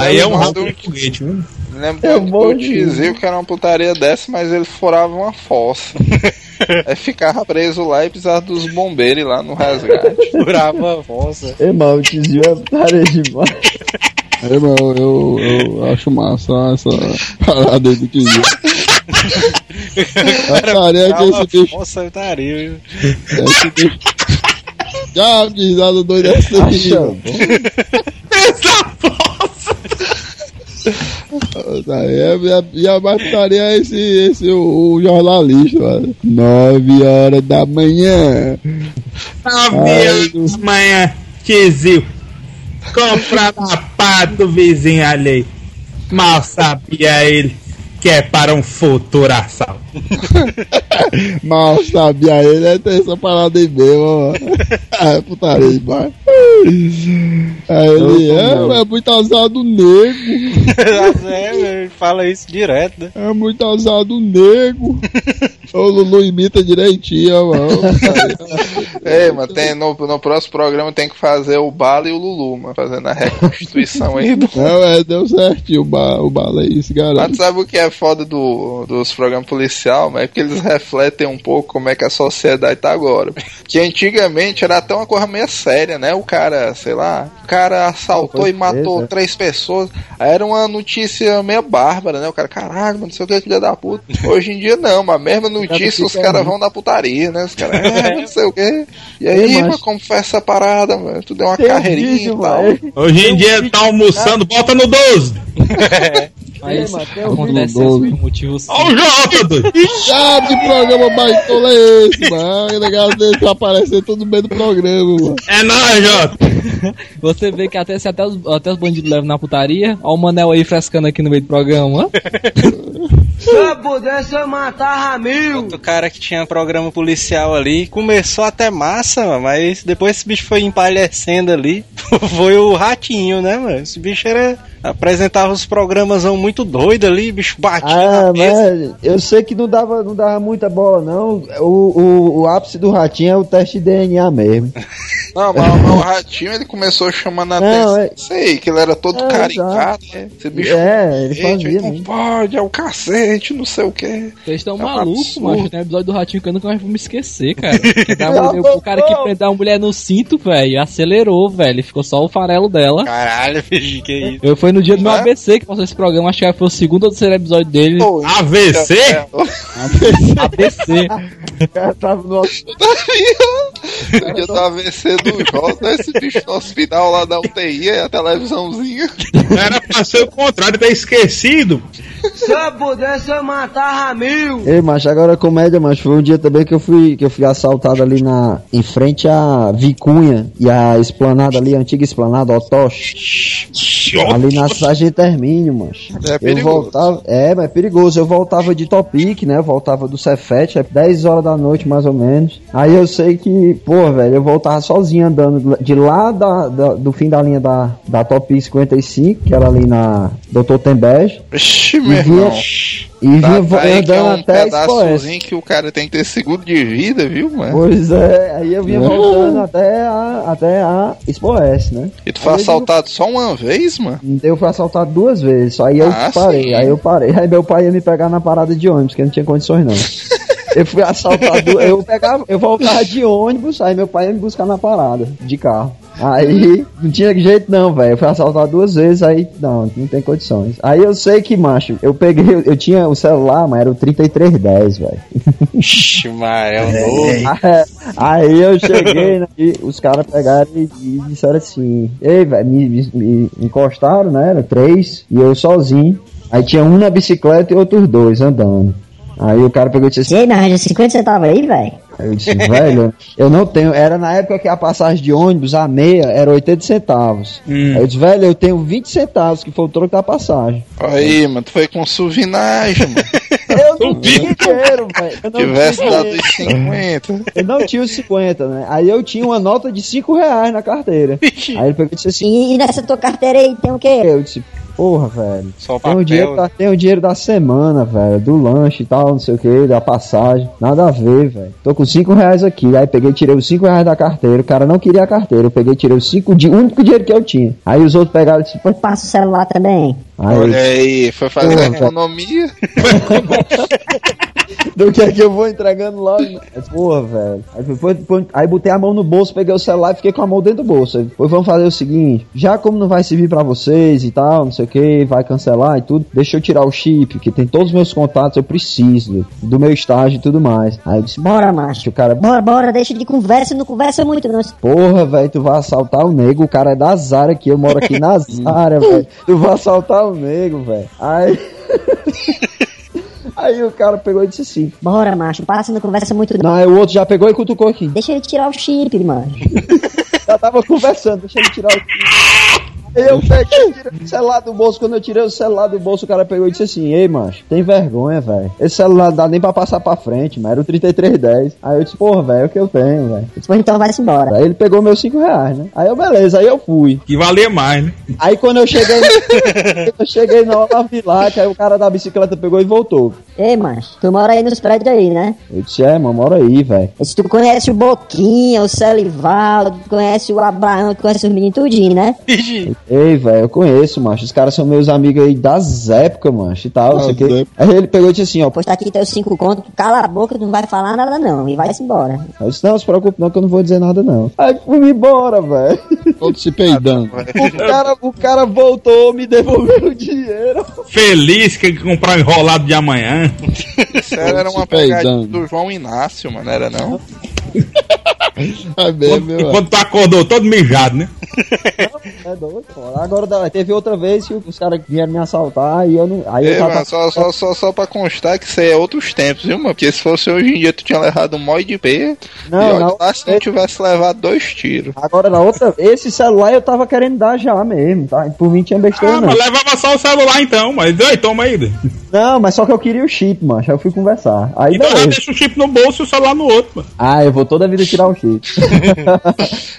Aí é um do- de foguete, viu? Lembro Eu do de Tizil que era uma putaria dessa, mas ele furava uma fossa. Aí ficava preso lá e precisava dos bombeiros ir lá no resgate. Furava a fossa. Mano, o Tizil é putaria demais. É, meu, eu, eu acho massa essa parada aí do Tizil. A tarefa que esse bicho. Nossa, taria, viu? Esse bicho. Já risada doida essa aí, Acha mano. Essa fossa! Tarefa, e a, e a mais putaria é esse, esse o, o jornalista, mano. Nove horas da manhã. Nove Ai, anos da manhã, Tizil. Comprar na pá do vizinho alheio. Mal sabia ele que é para um futuro assalto. Mal sabia ele, é ter essa parada aí mesmo, mano. É putaria demais. Aí ele, é, é muito azar do nego. é, velho. fala isso direto, né? É muito azado nego. o Lulu imita direitinho, mano. Ei, mano, tem, no, no próximo programa tem que fazer o Bala e o Lulu, mano, fazendo a reconstituição aí do. Não, é, deu certinho o, ba, o bala aí, esse Mas tu garoto. sabe o que é foda do, dos programas policial, mas é porque eles refletem um pouco como é que a sociedade tá agora. Que antigamente era até uma coisa meio séria, né? O cara, sei lá, o cara assaltou e matou é. três pessoas. Aí era uma notícia meio bárbara, né? O cara, caralho, mano, não sei o que, filha da puta. Hoje em dia não, mas a mesma notícia os caras vão na putaria, né? Os caras, é, não sei o que. E aí, mano, como foi essa parada, mano? Tu deu uma Tem um carreirinha vídeo, e tal. mano. Hoje em dia tá almoçando, bota no 12. Mas acontece por motivos Ó o Jota, doido. Ah, que programa baitola é esse, mano? O negócio dele tá aparecendo todo no meio do programa, mano. É nóis, Jota. Você vê que até, se até, os, até os bandidos levam na putaria. Ó o Manel aí frescando aqui no meio do programa. ó. Se eu pudesse, eu matava mil. Outro cara que tinha programa policial ali, começou até massa, mano, mas depois esse bicho foi empalhecendo ali. foi o ratinho, né, mano? Esse bicho era. apresentava os programas muito doidos ali, bicho batia Ah, na mesa. mas eu sei que não dava, não dava muita bola, não. O, o, o ápice do ratinho é o teste de DNA mesmo. Não, mas, mas o ratinho ele começou chamando a Não, atenção. é- Sei que ele era todo É, caricato, né? Esse bicho. É, ele fazia não pode, é o cacete, não sei o que. Vocês estão É um malucos, macho. Tem um episódio do Ratinho que eu nunca mais vou me esquecer, cara. Que uma- o cara que prendeu a mulher no cinto, velho, acelerou, velho. Ficou só o farelo dela. Caralho, bicho, que isso. Eu foi no dia do meu É? ABC que passou esse programa, acho que foi o segundo ou terceiro episódio dele. Pô, AVC? é, ABC. O cara tava no O dia do AVC do Jota, esse bicho no hospital lá da UTI, é a televisãozinha. Era pra ser o contrário, ter esquecido. Se eu pudesse, eu matava mil. Ei, macho, agora comédia, macho. Foi um dia também que eu fui, que eu fui assaltado ali na, em frente à Vicunha e a esplanada ali, a antiga esplanada, Otoche. Ali na Sargento Hermínio, macho. É eu perigoso. voltava, é, mas é perigoso. Eu voltava de Topic, né? Eu voltava do Cefete, é 10 horas da noite mais ou menos. Aí eu sei que, pô, velho, eu voltava sozinho andando de lá da, da- do fim da linha da, da Topic 55, que era ali na Doutor Tembege. Ixi, E meu vinha, irmão. E Tá, vinha tá que é andando um até pedaçozinho que o cara tem que ter seguro de vida, viu, mano? Pois é, aí eu vinha voltando até a, até a Expo S, né? E tu foi Aí eu assaltado só uma vez, mano? Eu fui assaltado duas vezes, só aí eu Ah, parei, sim. aí eu parei. Aí meu pai ia me pegar na parada de ônibus, que não tinha condições não. Eu fui assaltado, eu pegava, eu voltava de ônibus, aí meu pai ia me buscar na parada, de carro. Aí não tinha jeito não, velho. Eu fui assaltado duas vezes, aí não, não tem condições. Aí eu sei que, macho, eu peguei, eu tinha o celular, mas era o 3310, velho. Ixi, mas é um novo. Aí eu cheguei, né, e os caras pegaram e, e disseram assim, ei, velho, me, me- me encostaram, né? Era três, e eu sozinho. Aí tinha um na bicicleta e outros dois andando. Aí o cara pegou e disse assim, E aí, me arranja 50 centavos aí, velho? aí eu disse, velho, eu não tenho. Era na época que a passagem de ônibus, a meia, era 80 centavos. Aí eu disse, velho, eu tenho 20 centavos, que foi o troco da passagem. Aí, mano, tu foi com suvinagem, mano. Eu não tinha dinheiro, velho. Tivesse dado os 50. Eu não tinha os 50, né? Aí eu tinha uma nota de 5 reais na carteira. Aí ele pegou e disse assim, E, e nessa tua carteira aí tem o quê? eu disse, porra, velho. Só Tem o, papel. dinheiro da, tem o dinheiro da semana, velho. Do lanche e tal, não sei o que, da passagem. Nada a ver, velho. Tô com 5 reais aqui. Aí peguei tirei os 5 reais da carteira. O cara não queria a carteira. Eu peguei tirei os 5 de o único dinheiro que eu tinha. Aí os outros pegaram e disse, Depois passa o celular também. aí, Olha aí, foi fazer Porra, a economia. do que é que eu vou entregando logo? né? Porra, velho. Aí, foi- foi- aí botei a mão no bolso, peguei o celular e fiquei com a mão dentro do bolso. Aí, Pois vamos fazer o seguinte: já como não vai servir pra vocês e tal, não sei o que, vai cancelar e tudo, deixa eu tirar o chip, que tem todos os meus contatos, eu preciso, do meu estágio e tudo mais. Aí eu disse, Bora, macho. o cara, Bora, bora, deixa de conversa, não conversa muito, não. porra, velho, tu vai assaltar o nego, o cara é da Zara aqui, eu moro aqui na Zara, velho. Tu vai assaltar o nego, velho. Aí. Aí o cara pegou e disse assim. Bora, macho, passa, não conversa muito, não. Não, aí o outro já pegou e cutucou aqui. Deixa ele tirar o chip, mano. Já tava conversando, deixa ele tirar o. Aí eu peguei, tirei o celular do bolso. Quando eu tirei o celular do bolso, o cara pegou e disse assim: Ei, macho, tem vergonha, velho. Esse celular não dá nem pra passar pra frente, mano. Era o 3310. Aí eu disse: Porra, velho, é o que eu tenho, velho. Depois então vai-se embora. Aí ele pegou meus 5 reais, né? Aí eu, beleza, aí eu fui. Que valia mais, né? Aí quando eu cheguei, eu cheguei na hora que aí o cara da bicicleta pegou e voltou. Ei, macho, tu mora aí nos prédios aí, né? Eu disse: É, mano, mora aí, velho. Se tu conhece o Boquinha, o Celivaldo, tu conhece o Abraão, tu conhece os meninos tudinho, né? Ei, velho, eu conheço, macho. Os caras são meus amigos aí das épocas, macho, e tal, não sei o quê. Aí ele pegou e disse assim, ó, Pois tá aqui teus cinco contos, tu cala a boca, tu não vai falar nada não, e vai-se embora. eu disse, não, se preocupe não, que eu não vou dizer nada, não. Aí fui embora, velho. Todo se peidando. O cara, o cara voltou, me devolveu o dinheiro. Feliz que comprar enrolado de amanhã. Isso era uma pegadinha do João Inácio, mano, era não? É mesmo, meu. Enquanto tu acordou todo mijado, né? É doido, pô. Agora teve outra vez que os caras vieram me assaltar e eu não. Aí eu Ei, tava. mano, só, só, só, só pra constar que isso aí é outros tempos, viu, mano? Porque se fosse hoje em dia, tu tinha levado um mó de P. Não, e olha não. lá se não tivesse levado dois tiros. Agora na outra. Esse celular eu tava querendo dar já mesmo, tá? Por mim tinha besteira, Ah, não. mas levava só o celular então, mas aí toma aí. Não, mas só que eu queria o chip, mano. Aí eu fui conversar. Aí Então já deixa o chip no bolso e o celular no outro, mano. Ah, eu vou toda a vida tirar o chip.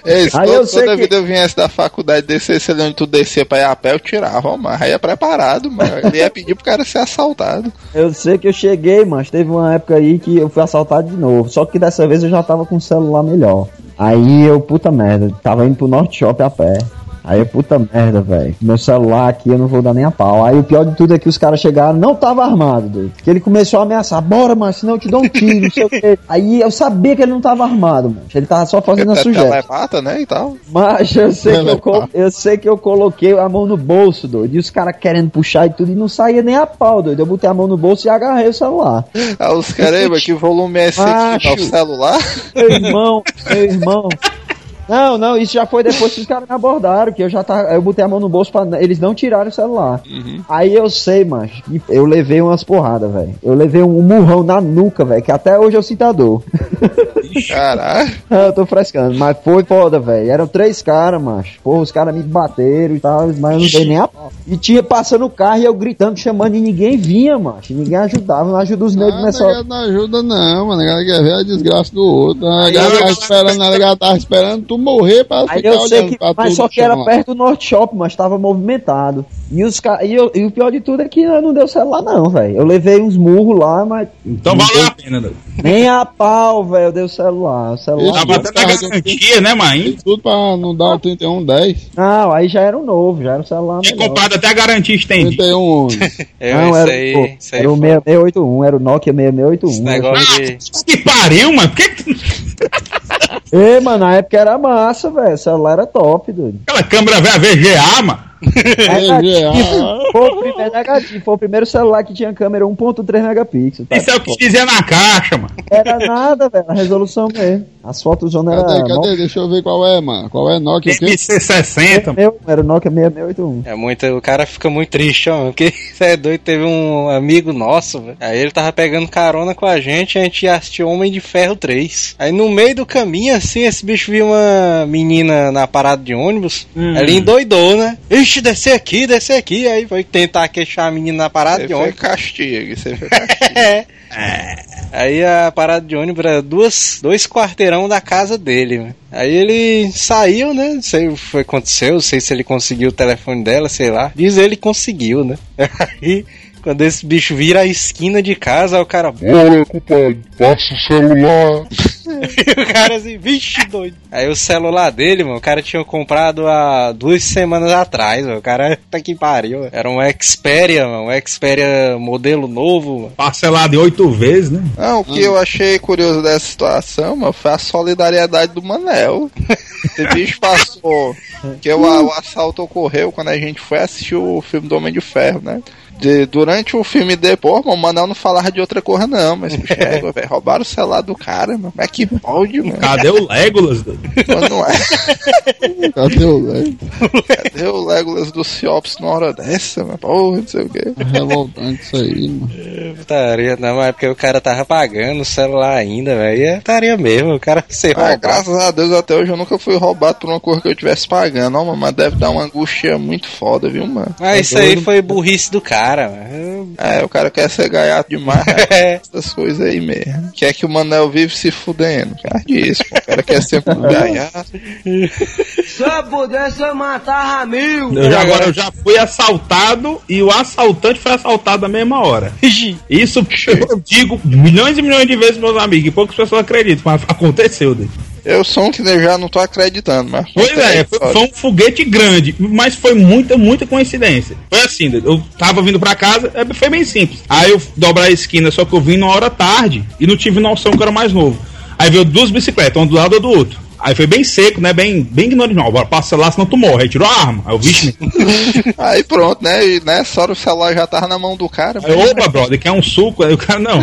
Ei, se Aí todo- eu sei toda que- vida eu viesse da faculdade, descesse ali onde tu descia pra ir a pé, eu tirava, mano. Aí é preparado, mano. Ele ia pedir pro cara ser assaltado. Eu sei que eu cheguei, mas teve uma época aí que eu fui assaltado de novo. Só que dessa vez eu já tava com o celular melhor. Aí eu, puta merda, tava indo pro Norte Shop a pé. Aí eu, puta merda, velho. Meu celular aqui eu não vou dar nem a pau. Aí o pior de tudo é que os caras chegaram, não tava armado, doido. Que ele começou a ameaçar, bora, mas senão eu te dou um tiro, não sei o quê. Aí eu sabia que ele não tava armado, mano. Ele tava só fazendo a sujeira. telemata, né, e tal. Mas eu sei, que eu, col- eu sei que eu coloquei a mão no bolso, doido. E os caras querendo puxar e tudo, e não saía nem a pau, doido. Eu botei a mão no bolso e agarrei o celular. Aí os caras, "Ei, mas que volume é esse aqui no celular? Meu irmão, meu irmão. Não, não, isso já foi depois que os caras me abordaram, que eu já tava, eu botei a mão no bolso pra eles não tirarem o celular. Aí eu sei, mas eu levei umas porradas, velho. Eu levei um murrão na nuca, velho, que até hoje eu sinto a dor. Caralho. Ah, eu tô frescando, mas foi foda, velho. Eram três caras, macho. Porra, os caras me bateram e tal, mas eu não dei nem a pau. E tinha passando o carro e eu gritando, chamando e ninguém vinha, macho. Ninguém ajudava, não ajuda os negros nessa negado não ajuda não, mano. Negado quer ver a desgraça do outro. A negado tava esperando, a negado tava esperando tu morrer pra Aí ficar eu sei olhando que, pra mas tudo só que era perto do Norte Shop, mas tava movimentado. E, os ca... e, eu- e o pior de tudo é que não deu celular não, velho. Eu levei uns murros lá, mas Então valeu a pena, nem a pau, velho, eu dei o celular. O celular. Tava até na garantia, né, mãe? Tudo pra não dar o 3110. Não, aí já era um novo, já era um celular Tinha comprado até a garantia estendida. 3111. Eu, Não, isso era, aí, o- isso aí era o foi- 6681, era o Nokia esse 6681. negócio de... Que pariu, mano. Por que Ei, mano, na época era massa, velho. O celular era top, doido. aquela câmera velha VGA, mano? Negativo. Foi o primeiro negativo. Foi o primeiro celular que tinha câmera 1.3 megapixels. tá? Isso é o que dizia na caixa, mano. Era nada, velho. A resolução mesmo. As fotos zona era. Cadê, cadê? Deixa eu ver qual é, mano. Qual é Nokia o quê? MC60. Meu, era o Nokia 6681. É muito, o cara fica muito triste, ó, porque você é doido, teve um amigo nosso, velho. Aí ele tava pegando carona com a gente, a gente assistiu Homem de Ferro 3. Aí no meio do caminho, assim, esse bicho viu uma menina na parada de ônibus, ele endoidou, né? Ixi, descer aqui, descer aqui. Aí foi tentar queixar a menina na parada Você de foi ônibus. castigo, você foi castigo. É. Aí a parada de ônibus era duas, dois quarteirão da casa dele, né? Aí ele saiu, né? Não sei o que foi que aconteceu, não sei se ele conseguiu o telefone dela, sei lá. Diz ele que conseguiu, né? Aí, quando esse bicho vira a esquina de casa, aí o cara. Bora, compadre, passa o celular. o cara assim, vixe, doido. Aí o celular dele, mano, o cara tinha comprado há duas semanas atrás, mano. O cara tá que pariu. Era um Xperia, mano. Um Xperia modelo novo, mano. Parcelado em oito vezes, né? Não, o que eu achei curioso dessa situação, mano, foi a solidariedade do Manel. Esse bicho passou. Que o, o assalto ocorreu quando a gente foi assistir o filme do Homem de Ferro, né? De- durante o filme depois, mano, o Manel não falava de outra coisa, não. Mas, bicho, é, velho, roubaram o celular do cara, mano. Como é que pode, mano? Cadê o Legolas? Mano, não é. Cadê o Léo? Cadê o Legolas do Ciops na hora dessa, mano? Porra, não sei o quê. É revoltante isso aí, mano. Putaria, não, mas é porque o cara tava pagando o celular ainda, velho. E é putaria mesmo, o cara ser Ah, graças a Deus até hoje eu nunca fui roubado por uma coisa que eu tivesse pagando, ó, mano, mas deve dar uma angústia muito foda, viu, mano? Mas isso aí foi burrice do cara, mano. É, o cara quer ser gaiato demais, É. essas coisas aí mesmo. Quer que o Manel vive se fudendo, cara disso, pô. o cara quer ser gaiato. Se eu pudesse, eu matava mil. Eu já, agora eu já fui assaltado e o assaltante foi assaltado na mesma hora. Isso eu digo milhões e milhões de vezes, meus amigos, e poucas pessoas acreditam, mas aconteceu. Doido. Eu sou um que já não tô acreditando, mas. Pois é, foi, foi um foguete grande, mas foi muita, muita coincidência. Foi assim, eu tava vindo pra casa, é, foi bem simples. Aí eu dobrar a esquina, só que eu vim numa hora tarde e não tive noção que eu era mais novo. Aí veio duas bicicletas, uma do lado ou do outro. Aí foi bem seco, né? Bem, bem ignorante. Não, bora passa lá, senão tu morre. Aí tirou a arma. Aí eu, vixe, Aí pronto, né? E nessa hora o celular já tava na mão do cara. Aí, opa, brother, quer um suco? Aí o cara, não.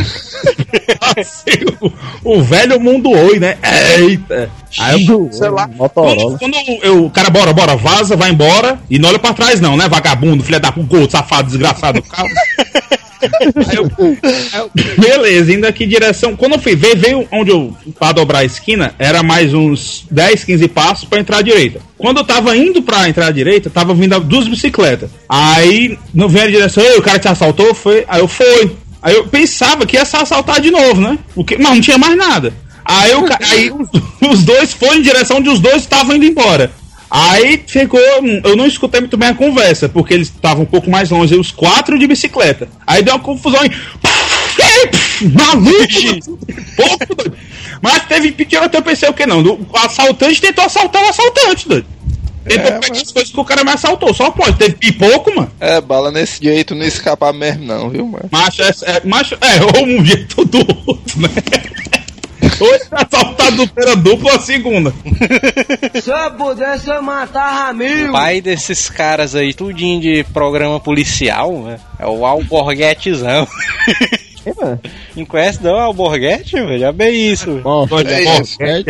Assim, o, o velho mundo oi, né? Eita. Aí eu, sei lá. Motorola. Quando, quando eu, o cara, bora, bora, vaza, vai embora. E não olha pra trás, não, né? Vagabundo, filha da puta, safado, desgraçado. Calma. Aí eu, aí eu- beleza, indo aqui em direção. Quando eu fui ver, veio onde eu, pra dobrar a esquina, era mais uns 10, 15 passos pra entrar à direita. Quando eu tava indo pra entrar à direita, tava vindo duas bicicletas. Aí, não veio a direção, "Ei, o cara te assaltou? Foi. Aí eu fui. Aí eu pensava que ia se assaltar de novo, né? Porque, não, não tinha mais nada. Aí, eu, aí os, os dois foram em direção onde os dois estavam indo embora. Aí ficou. Eu não escutei muito bem a conversa, porque eles estavam um pouco mais longe, os quatro de bicicleta. Aí deu uma confusão e. Maluco! Pouco, doido. Mas teve eu pensei o que não? O assaltante tentou assaltar o assaltante, doido. Tentou É, pegar as coisas que o cara me assaltou. Só pode, teve pipoco, mano. É, bala nesse jeito não escapar mesmo, não, viu, mano? Macho é, é, macho, é, ou um jeito do outro, né? Ou ele tá assaltado pela dupla ou a segunda. Se eu pudesse, eu matava mil. O pai desses caras aí, tudinho de programa policial, né? É o Alborguetezão. Quem, mano? Não conhece não, Alborguete, velho? Já bem isso. É Bom, isso. é.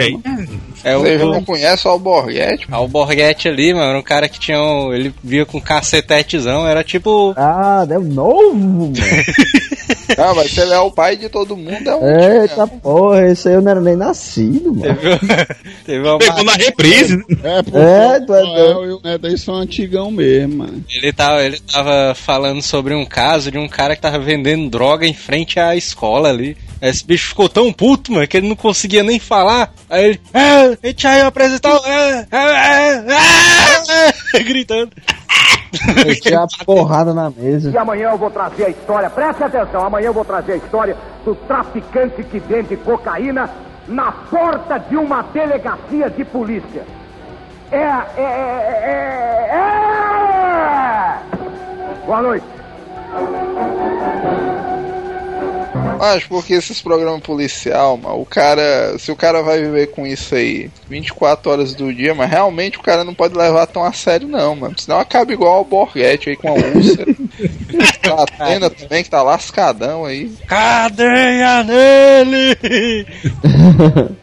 É Você já o, não conhece o Alborguete? mano? Alborguete ali, mano, um cara que tinha um, ele via com cacetetezão, era tipo... Ah, é novo, mano. Ah, mas se ele é o pai de todo mundo, é um. Eita porra, esse aí eu não era nem nascido, mano. Teve, uma Pegou na reprise. né? É, porque É, tu é o Noel e o Neto aí são antigão mesmo, mano. Ele tava, ele tava falando sobre um caso de um cara que tava vendendo droga em frente à escola ali. Esse bicho ficou tão puto, mano, que ele não conseguia nem falar. Aí ele, é, a gente apresentar. É, é, é, é, é", gritando. Deixei a porrada na mesa. E amanhã eu vou trazer a história, preste atenção, amanhã eu vou trazer a história do traficante que vende cocaína na porta de uma delegacia de polícia. É, é, é, é, é. Boa noite. Mas porque esses programas policial, mano, o cara. Se o cara vai viver com isso aí 24 horas do dia, mas realmente o cara não pode levar tão a sério, não, mano. Senão acaba igual ao Borghetti aí com a úlcera. a Atena também, que tá lascadão aí. Cadeia nele!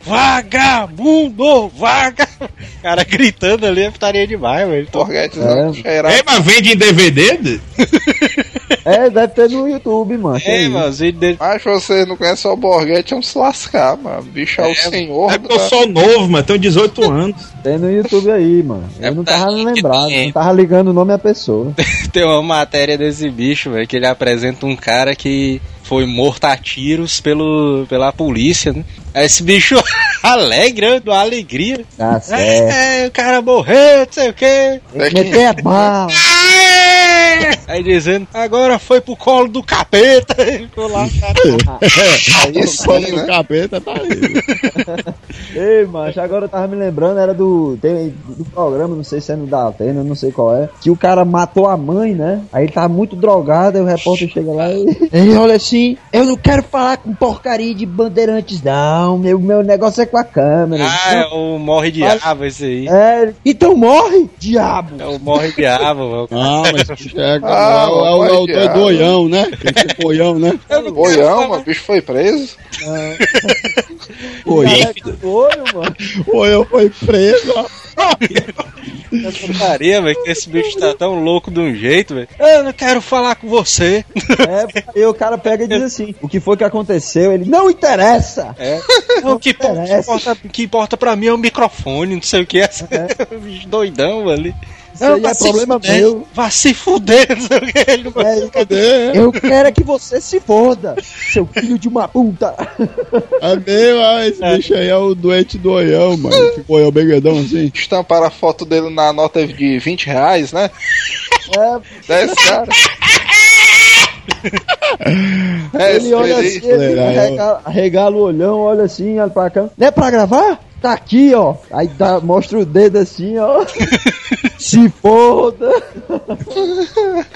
Vagabundo! Vaga! O cara gritando ali, é putaria demais, velho. Borghetti É. não cheirar. É, mas vende em DVD? É, deve ter no YouTube, mano. que É, isso. mano, os vídeos dele. Mas você não conhece o Borghetti, é um se lascar, mano. Bicho é, o senhor. É porque eu sou novo, mas tenho 18 anos. Tem no YouTube aí, mano. É Eu não pra tava lembrado, não tava ligando o nome à pessoa. Tem uma matéria desse bicho, velho, que ele apresenta um cara que foi morto a tiros pelo, pela polícia, né? Esse bicho alegre, né? uma alegria. Tá certo. É, é, o cara morreu, não sei o quê. É Meter a bala. Aí dizendo, agora foi pro colo do capeta. Ficou lá, cara. Aí O sim, do né? capeta tá aí. Ei, macho, agora eu tava me lembrando, era do, do programa, não sei se é no da Atena, não sei qual é, que o cara matou a mãe, né? Aí ele tava muito drogado, aí o repórter chega lá e ele olha assim, eu não quero falar com porcaria de bandeirantes não, meu, meu negócio é com a câmera. Ah, é o morre ava esse aí. É, então morre, diabo! É o morre ava, mano. Ah, mas é Ah, é o, é o, é o doião, né? Esse boião, né? Boião, mano, o bicho foi preso. Oi. Foi, mano. O boião foi preso. Essa putaria, velho, que esse bicho tá tão louco de um jeito, velho. Eu não quero falar com você. É, e o cara pega e diz assim: o que foi que aconteceu? Ele não interessa. É. O que, importa, que, importa, o que importa pra mim é o microfone, não sei o que. É. bicho doidão ali. Isso aí é problema meu. Vá se fuder, não sei o que. Ele não vai É, se fuder. Eu quero é que você se foda, seu filho de uma puta. É meu, ah, esse bicho aí é o doente doião, mano. Esse boião bem grandão assim. Estamparam a foto dele na nota de 20 reais, né? É, Dez cara. É, ele olha assim, ele arregala, arregala o olhão, olha assim, olha pra cá. Não é pra gravar? Tá aqui, ó. Aí dá, mostra o dedo assim, ó. Se foda.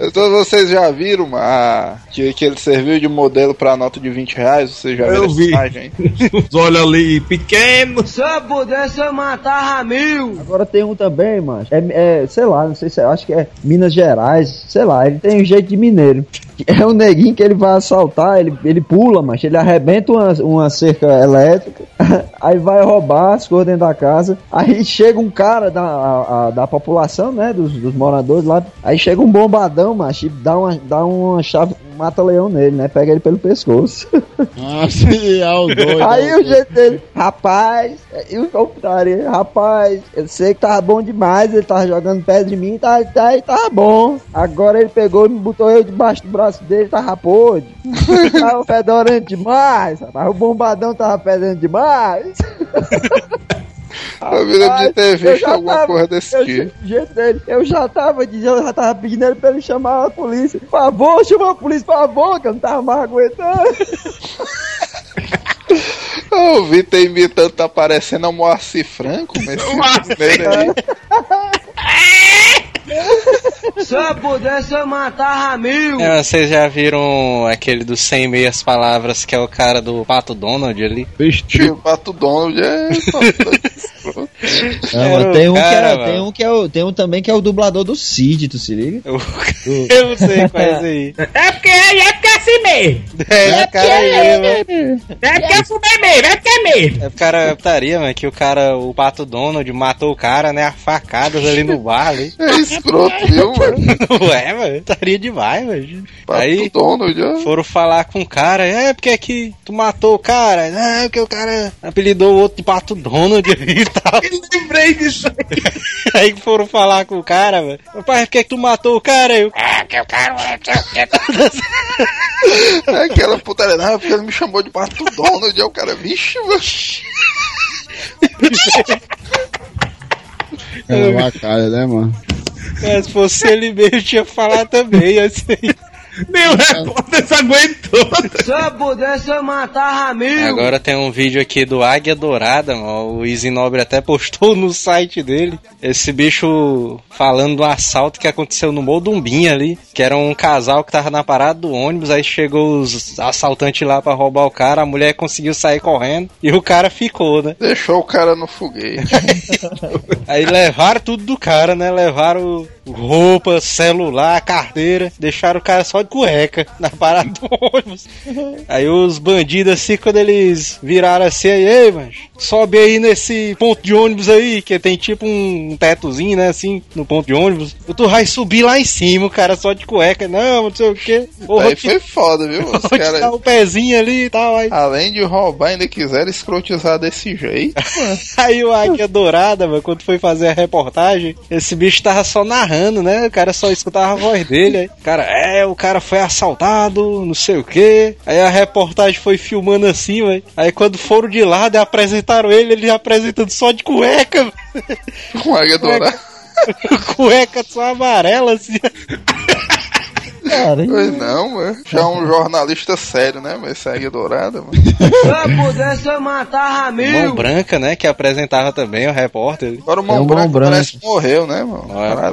Então vocês já viram a, que, que ele serviu de modelo pra nota de 20 reais? Vocês já viram Eu vi. imagem? Os olhos ali pequenos. Se eu pudesse, eu matava mil. Agora tem um também, mano. É, é, sei lá, não sei se é, acho que é Minas Gerais, sei lá, ele tem um jeito de mineiro. É um neguinho que ele vai assaltar, ele, ele pula, mas ele arrebenta uma, uma cerca elétrica, aí vai roubar as coisas dentro da casa. Aí chega um cara da, a- a- da população, né, dos, dos moradores lá, aí chega um bombadão, macho, e dá uma, dá uma chave, mata leão nele, né, pega ele pelo pescoço. Ah, sim, é o doido. Aí é o jeito dele, rapaz, e o contrário, rapaz, eu sei que tava bom demais, ele tava jogando perto de mim, tá, tá, tava bom. Agora ele pegou e me botou eu debaixo do braço dele, tava podre. tava fedorando demais, rapaz, o bombadão tava fedendo demais. Eu me lembro de ter eu visto já alguma tava- coisa desse eu, tipo. jeito dele, eu já tava dizendo, eu já tava pedindo ele pra ele chamar a polícia. Por favor, chama a polícia, por favor, que eu não tava mais aguentando. O Vitor imitando tá parecendo a Moacir Franco, mas aí. Se eu pudesse, eu matava mil. É, vocês já viram aquele dos 100 meias palavras que é o cara do Pato Donald ali? Tio Pato Donald é. Não, tem, um cara, que é, tem um que é o, tem um também que é o dublador do Cid, tu se liga? Eu, eu não sei qual é esse aí. É porque é porque é assim mesmo. É, o cara aí, mano. É porque é fumei mesmo, é porque é mesmo. É o cara é putaria, mano, que o cara, o Pato Donald matou o cara, né, a facadas ali no bar ali. É escroto, viu, mano? Ué, mano, putaria demais, mano. Pato Aí Donald, ó. foram falar com o cara, é porque é que tu matou o cara, é porque o cara apelidou o outro de Pato Donald tal. Lembrei disso. Aí foram falar com o cara, mano. Pai, por que que tu matou o cara? Eu, é, porque o cara É aquela putaria, não, porque ele me chamou de Pato Donald, é o cara, vixe, mano. É uma cara, né, mano? É, se fosse ele mesmo, tinha falado também, assim. Nem o repórter se aguentou. Se eu pudesse, eu matava mil. Agora tem um vídeo aqui do Águia Dourada, mano. o Easy Nobre até postou no site dele. Esse bicho falando do assalto que aconteceu no Moldumbim ali, que era um casal que tava na parada do ônibus, aí chegou os assaltantes lá pra roubar o cara, a mulher conseguiu sair correndo e o cara ficou, né? Deixou o cara no foguete. Aí levaram tudo do cara, né? Levaram roupa, celular, carteira, deixaram o cara só de cueca na parada do ônibus. Aí os bandidos assim, quando eles viraram assim, aí, ei, mas sobe aí nesse ponto de ônibus aí, que tem tipo um tetozinho, né, assim, no ponto de ônibus. Tu vai subir lá em cima, o cara só de cueca, não, não sei o que. Aí foi foda, viu? Os caras, o pezinho ali e tal. Aí, além de roubar, ainda quiseram escrotizar desse jeito. aí o Águia Dourada, mano, quando foi fazer a reportagem, esse bicho tava só narrando, né? O cara só escutava a voz dele. Aí, cara, é, o cara foi assaltado, não sei o que. Aí a reportagem foi filmando assim, velho. Aí quando foram de lado e apresentaram ele, ele apresentando só de cueca. Com águia dourada. cueca só amarela, assim. Cara, Pois não, mano. Já é um jornalista sério, né? Mas esse águia dourada, mano. Se eu pudesse, eu matava Mão mil. branca, né? Que apresentava também o repórter. Agora o É mão o Mão branco Branco. parece que morreu, né, mano?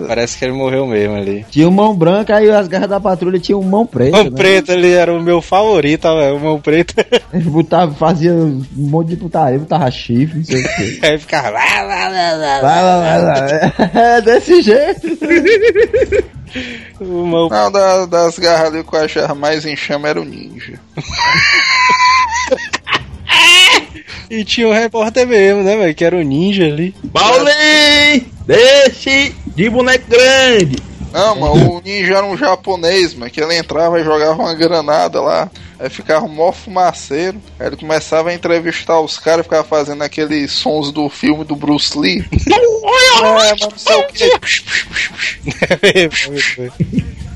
Parece que ele morreu mesmo ali. tinha um mão branca, aí as garras da patrulha tinham um mão preto. Mão né? preto ali era o meu favorito, velho. O mão preto. Eles botavam, faziam um monte de putaria, botava chifre, não sei o quê. Aí ficava. "Lá, lá, lá, lá, lá". Lá, lá. É desse jeito. Uma- Não, da- das garras ali, o que eu achava mais em chama era o ninja. E tinha um repórter mesmo, né, velho? Que era o ninja ali. Paulinho! Deixe de boneco grande! Não, mas o ninja era um japonês, mano, que ele entrava e jogava uma granada lá. Aí ficava mó fumaceiro. Aí ele começava a entrevistar os caras, ficava fazendo aqueles sons do filme do Bruce Lee. é, mas não sei o que.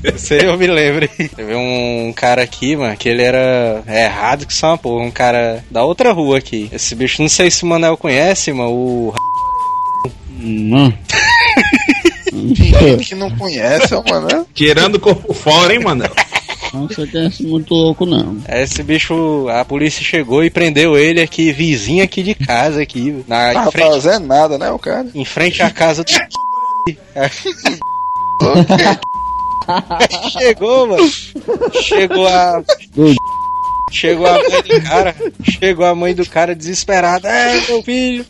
Esse aí eu me lembro. Teve um cara aqui, mano, que ele era errado que só uma porra. Um cara da outra rua aqui. Esse bicho, não sei se o Manel conhece, mano. O. Não. Gente que não conhece, mano. né? Tirando o corpo fora, hein, mano? Não você conhece muito louco, não. Esse bicho, a polícia chegou e prendeu ele aqui, vizinho aqui de casa, aqui. Na, em, Tava frente, fazendo nada, né, o cara? em frente à casa do. Chegou, mano. Chegou a. Chegou a mãe do cara. Chegou a mãe do cara desesperada. É, meu filho.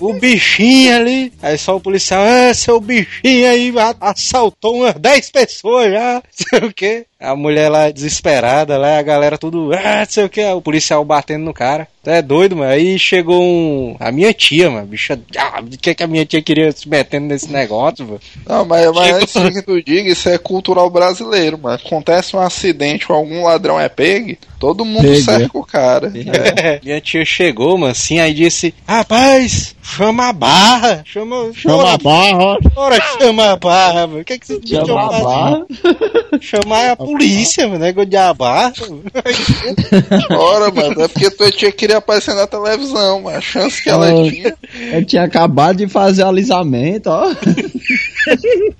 O bichinho ali. Aí só o policial. É, seu bichinho aí assaltou umas 10 pessoas já. Sei o quê. A mulher lá desesperada, lá a galera tudo. Ah, sei o que. O policial batendo no cara. Tu é doido, mano. Aí chegou um. A minha tia, mano. Bicha. Ah, o que, que a minha tia queria se metendo nesse negócio, mano? Não, mas, mas antes que tu diga, isso é cultural brasileiro, mano. Acontece um acidente com algum ladrão é pegue, todo mundo Pegue, cerca o cara. É. Minha tia chegou, mano, assim, aí disse: Rapaz, chama a barra. Chama, Chama a barra. Bora chama a barra, mano. O que, que você tinha Chama a barra. Chamar a polícia, mano. Negócio de a barra. Ora, mano, é porque tua tia queria aparecer na televisão, mano. A chance que ela tinha. Eu tinha acabado de fazer alisamento, ó.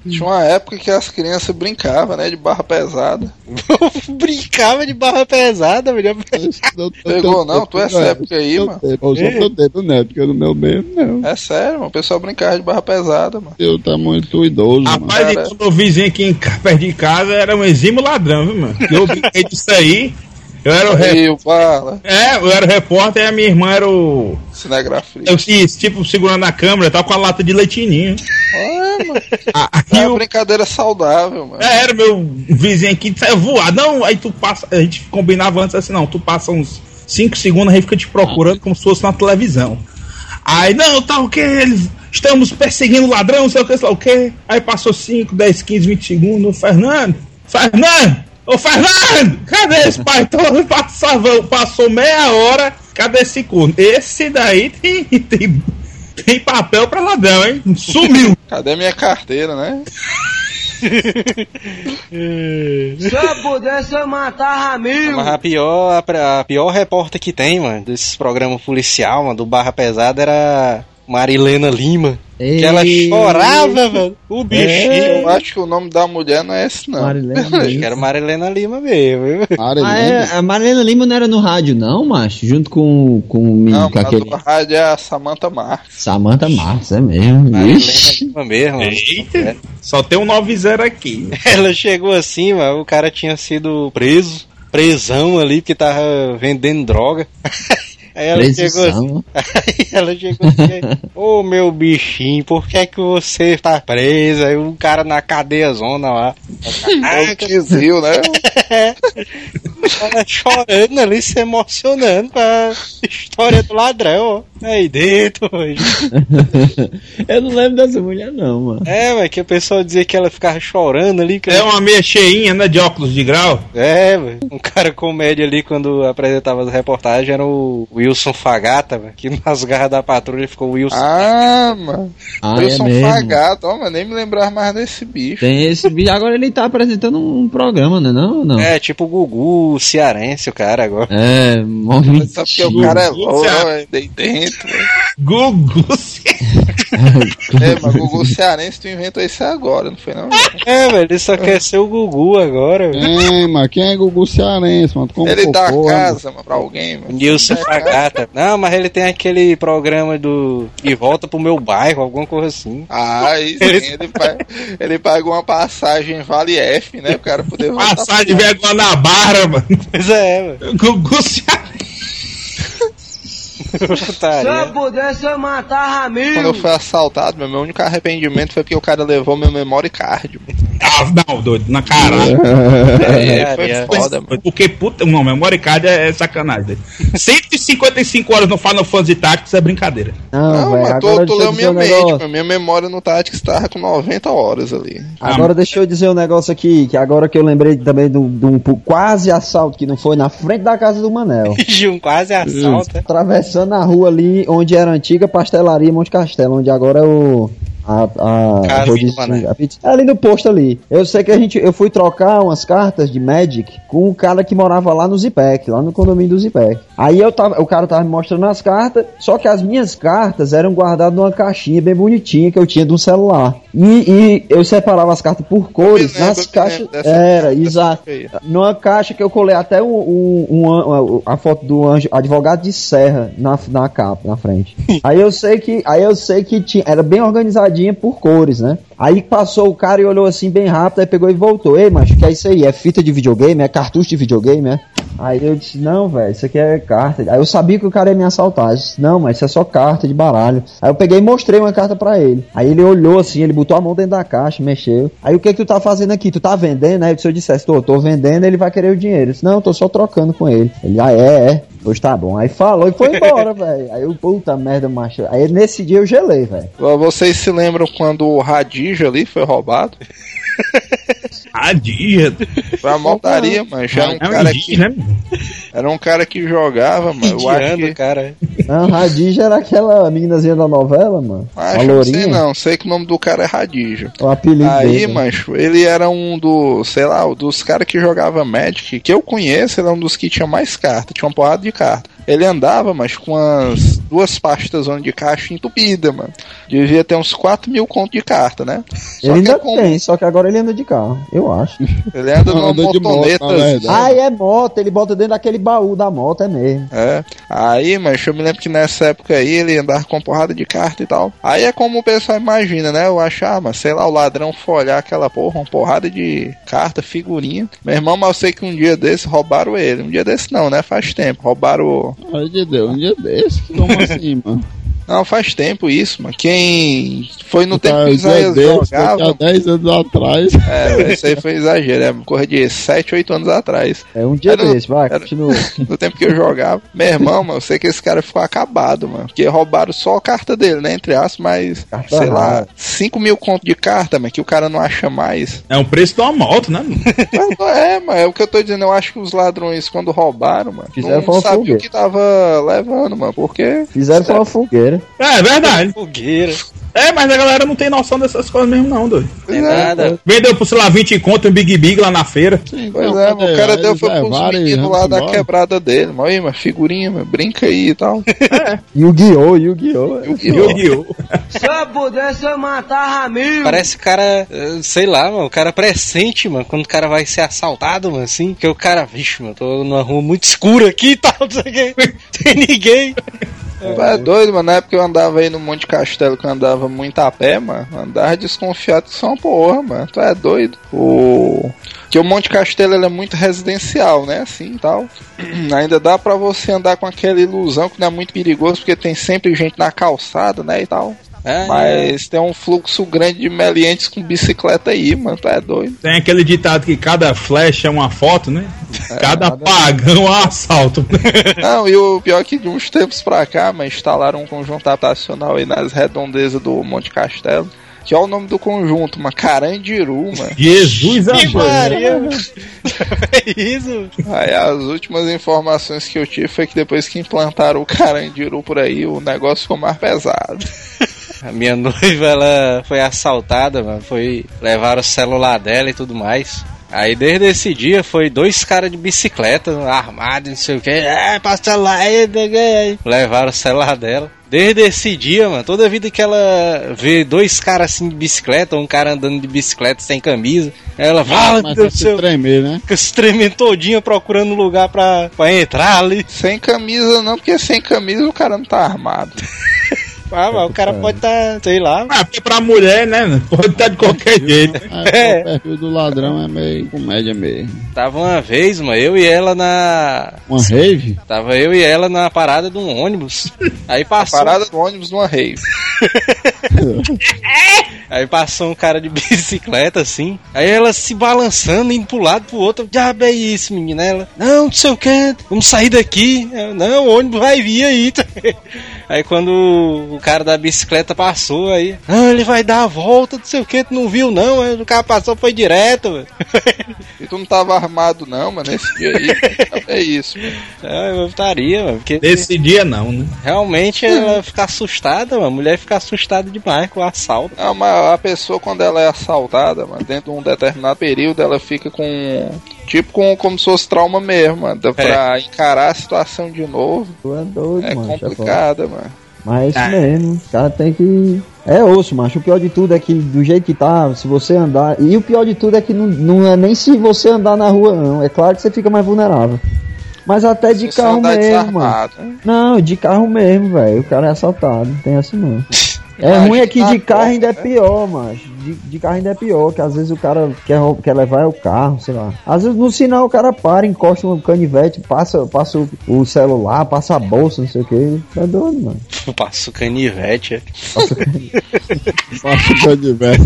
Tinha uma época que as crianças brincavam, né? De barra pesada. Brincava de barra pesada, velho. Pegou não? Tu é essa época aí, mano. Eu sou teu tempo, né? Porque no meu mesmo, não. É sério, mano. O pessoal brincava de barra pesada, mano. Eu tá muito idoso, mano. Rapaz, Cara. quando o vizinho aqui em perto de casa era um exímio ladrão, viu, mano? Eu brinquei disso aí. Eu era o E bala, É, eu era o repórter e a minha irmã era o. cinegrafia. Eu, tipo, segurando a câmera, tava com a lata de leitinho. É, mano. Ah, É Aí uma o brincadeira saudável, mano. É, era meu vizinho aqui, saiu voar. Não, aí tu passa. A gente combinava antes assim, não. Tu passa uns 5 segundos, a gente fica te procurando como se fosse na televisão. Aí, não, tá o que? Eles estamos perseguindo o ladrão, sei o que, sei lá o que. Aí passou 5, 10, 15, 20 segundos. Fernando, Fernando, ô Fernando, cadê esse pai? Todo passava, passou meia hora, cadê esse corno? Esse daí tem, tem, tem papel pra ladrão, hein? Sumiu. Cadê minha carteira, né? Se eu pudesse, eu matava mil. Mas a pior, a, a pior repórter que tem, mano, desses programas policial, mano, do Barra Pesada era Marilena Lima. Que ela Ei. chorava, velho. O bichinho. Eu acho que o nome da mulher não é esse, não. Marilena Acho que era Marilena Lima mesmo, viu? Marilena. Ah, é, a Marilena Lima não era no rádio, não, macho? Junto com, com, o menino, Não, com aquele do rádio é a Samantha Marques. Samantha Marques, é mesmo. Marilena Ixi. Lima mesmo. Eita, só tem um 90 aqui. Ela chegou assim, mano, o cara tinha sido preso, presão ali, porque tava vendendo droga. Aí ela chegou assim, Precisão. aí ela chegou assim, ô meu bichinho, por que é que você tá preso? Aí um cara na cadeia zona lá. É o Kizil, né? Ela chorando ali, se emocionando com a história do ladrão, ó. Aí dentro, hoje. Eu não lembro dessa mulher, não, mano. É, mas que a pessoa dizia que ela ficava chorando ali. Que É uma meia cheinha, né? De óculos de grau. É. Um cara comédia ali quando apresentava as reportagens era o Wilson Fagata, velho. Que nas garras da patrulha ficou o Wilson. Ah, mano. Ah, é um mesmo. fagato, ó, mas nem me lembrar mais desse bicho. Tem esse vídeo. Agora ele tá apresentando um programa, né? Não, não. É, tipo o Gugu cearense, o cara agora. É, mó Só porque o cara é louco, dentro. Gugu. É, mas Gugu Cearense, tu inventou isso agora, não foi não? É, velho, ele só quer ser o Gugu agora, velho. Quem, mano? Quem é Gugu Cearense, mano? Como Ele dá a casa, mano, pra alguém, mano. Nilson Fagata. Não, mas ele tem aquele programa do. De volta pro meu bairro, alguma coisa assim. Ah, aí sim, ele, pa- ele pagou uma passagem Vale F, né? O cara poder voltar. Passar de vergonha na barra, mano. Pois é, velho. Gugu se Se eu pudesse, eu matava Quando eu mil. fui assaltado, meu, meu único arrependimento foi porque o cara levou meu memory card. mano. Ah, não, doido, na caralho. É, foi é. foda, mano. Porque, puta, não, memory card é, é sacanagem. doido. 155 horas no Final Fantasy Tactics é brincadeira. Não, Não, velho, mas eu leu minha mente. Minha memória no Tactics tava com 90 horas ali. Agora deixa eu dizer um negócio aqui, que agora que eu lembrei também de um de um quase assalto que não foi na frente da casa do Manel. De um quase assalto. Atravessando a rua ali onde era a antiga pastelaria Monte Castelo, onde agora é o. A, a, rodízio- Mané. a pizza- é ali no posto ali. Eu sei que a gente, eu fui trocar umas cartas de Magic com um cara que morava lá no Zipec, lá no condomínio do Zipec. Aí eu tava, o cara tava me mostrando as cartas, só que as minhas cartas eram guardadas numa caixinha bem bonitinha que eu tinha de um celular. E, e eu separava as cartas por cores lembro, nas me caixas. Era, exato. Numa caixa que eu colei até um, um- um a foto do anjo, advogado de serra na, na capa, na frente. aí eu sei que, aí eu sei que tinha, era bem por cores, né? Aí passou o cara e olhou assim bem rápido, aí pegou e voltou. Ei, macho, que é isso aí? É fita de videogame? É cartucho de videogame, é? Aí eu disse, não, velho, isso aqui é carta. Aí eu sabia que o cara ia me assaltar. Eu disse, não, mas isso é só carta de baralho. Aí eu peguei e mostrei uma carta pra ele. Aí ele olhou assim, ele botou a mão dentro da caixa, mexeu. Aí o que que tu tá fazendo aqui? Tu tá vendendo? Aí se eu dissesse, tô, tô vendendo, ele vai querer o dinheiro. Eu disse, não, tô só trocando com ele. Ele, ah, é, é. Pois tá bom. Aí falou e foi embora, velho. Aí eu, puta merda, macho. Aí nesse dia eu gelei, velho. Vocês se lembram quando o Radija ali foi roubado? Ah, dia. Foi uma montaria, mano. Já era um É um cara que, né? era um cara que jogava, mano. Eu acho que. cara. Não, Radija era aquela meninazinha da novela, mano. Acho a que não lourinha. sei não, sei que o nome do cara é Radija. O apelido Aí, dele. mancho, ele era um dos, sei lá, dos caras que jogava Magic, que eu conheço, ele é um dos que tinha mais cartas, tinha uma porrada de carta. Ele andava, mas com as duas pastas de caixa entupida, mano. Devia ter uns 4 mil conto de carta, né? Só Ele que é ainda como- tem, só que agora ele anda de carro, eu acho. Ele anda numa Anda de moto, motoneta. na verdade. Ah, é moto, ele bota dentro daquele baú da moto, é mesmo. É. Aí, mas eu me lembro que nessa época aí ele andava com porrada de carta e tal. Aí é como o pessoal imagina, né? Eu acho, ah, mas sei lá, o ladrão foi olhar aquela porra, uma porrada de carta, figurinha. Meu irmão, mas eu sei que um dia desse roubaram ele. Um dia desse não, né? Faz tempo. Roubaram. Ai, de Deus, um dia desse? Como assim, mano? Não, faz tempo isso, mano. Quem foi no tempo Tá, que um o Isaías jogava. há 10 anos atrás. É, esse aí foi exagero, é corra de 7, 8 anos atrás. É um dia Era no- desse, vai, era- continua. No tempo que eu jogava. Meu irmão, mano, eu sei que esse cara ficou acabado, mano. Porque roubaram só a carta dele, né? Entre aspas, mas, Carta sei lá, rara. 5 mil conto de carta, mano, que o cara não acha mais. É um preço de uma moto, né? É, mano, é o que eu tô dizendo. Eu acho que os ladrões, quando roubaram, mano, Fizeram não sabiam o que tava levando, mano. Porque. Fizeram foi uma fogueira. É, é verdade. Fogueira. É, mas a galera não tem noção dessas coisas mesmo, não, doido. Tem nada. Vendeu por, sei lá, 20 conto um Big Big lá na feira. Pois Não, é, o cara deu foi pros levaram e meninos lá da quebrada dele. Mano, aí, mano, figurinha, mano, brinca aí e tal. Yu-Gi-Oh, Yu-Gi-Oh. Yu-Gi-Oh! Se eu pudesse, eu matava mil. Parece cara, eh, sei lá, mano, o cara pressente, mano, quando o cara vai ser assaltado, mano, assim, que o cara, vixe, mano, tô numa rua muito escura aqui e tal, não sei o que, tem ninguém. Tu é doido, mano. Na época eu andava aí no Monte Castelo, que eu andava muito a pé, mano. Andava desconfiado que são porra, mano. Tu é doido. O. Que o Monte Castelo ele é muito residencial, né? Assim tal. Ainda dá pra você andar com aquela ilusão que não é muito perigoso, porque tem sempre gente na calçada, né? E tal. É, Mas tem um fluxo grande de meliantes com bicicleta aí, mano. Tu é doido. Tem aquele ditado que cada flecha é uma foto, né? Cada pagão é um assalto. Não, e o pior é que de uns tempos pra cá, mas instalaram um conjunto habitacional aí nas redondezas do Monte Castelo. Que é o nome do conjunto, mano. Carandiru, mano. Jesus Que amado. É isso? Aí as últimas informações que eu tive foi que depois que implantaram o Carandiru por aí, o negócio ficou mais pesado. A minha noiva, ela foi assaltada, mano, foi, levaram o celular dela e tudo mais. Aí desde esse dia foi dois caras de bicicleta, armados, não sei o que, é, passa celular aí, aí. levaram o celular dela. Desde esse dia, mano, toda vida que ela vê dois caras assim de bicicleta, ou um cara andando de bicicleta sem camisa, ela vai, meu Mas Deus do se céu, tremer, né? fica se tremendo todinha procurando um lugar pra, pra entrar ali. Sem camisa não, porque sem camisa o cara não tá armado. Ah, mas o cara pode tá, sei lá, Ah, porque pra mulher, né? Pode estar de qualquer jeito. É, O perfil do ladrão é meio comédia mesmo. Tava uma vez, mano, eu e ela na. Uma rave? Tava eu e ela na parada de um ônibus. Aí passou. Parada do ônibus numa rave. Aí passou um cara de bicicleta assim. Aí ela se balançando, indo pro lado pro outro. Diabo é isso, menina? Ela, não, não sei o que, vamos sair daqui. Eu, não, o ônibus vai vir aí. Aí quando o cara da bicicleta passou, aí, não, ele vai dar a volta, não sei o que, tu não viu não, aí o cara passou, foi direto, velho. E tu não tava armado não, mano, nesse dia aí. É isso, mano. É, eu estaria, mano, porque Nesse dia não, né? realmente ela fica assustada, mano, a mulher fica assustada demais com o assalto. Não, mas a pessoa quando ela é assaltada, mano, dentro de um determinado período, ela fica com. Tipo com, como se fosse trauma mesmo, mano. Dá Pra encarar a situação de novo. Tu é doido, É mano. complicada, mano. Mas é isso Ah. mesmo. Os caras tem que. É osso, macho. O pior de tudo é que do jeito que tá, se você andar. E o pior de tudo é que não, não é nem se você andar na rua, não. É claro que você fica mais vulnerável. Mas até de você carro mesmo, mano. né? Não, de carro mesmo, velho. O cara é assaltado. Não tem essa não. É ruim é que tá de carro ainda é pior, mas de, de carro ainda é pior, que às vezes o cara quer, quer levar o carro, sei lá. Às vezes no sinal o cara para, encosta um canivete, passa, passa o, o celular, passa a bolsa, não sei o que. É doido, mano. Passa o canivete. é. Passa o canivete.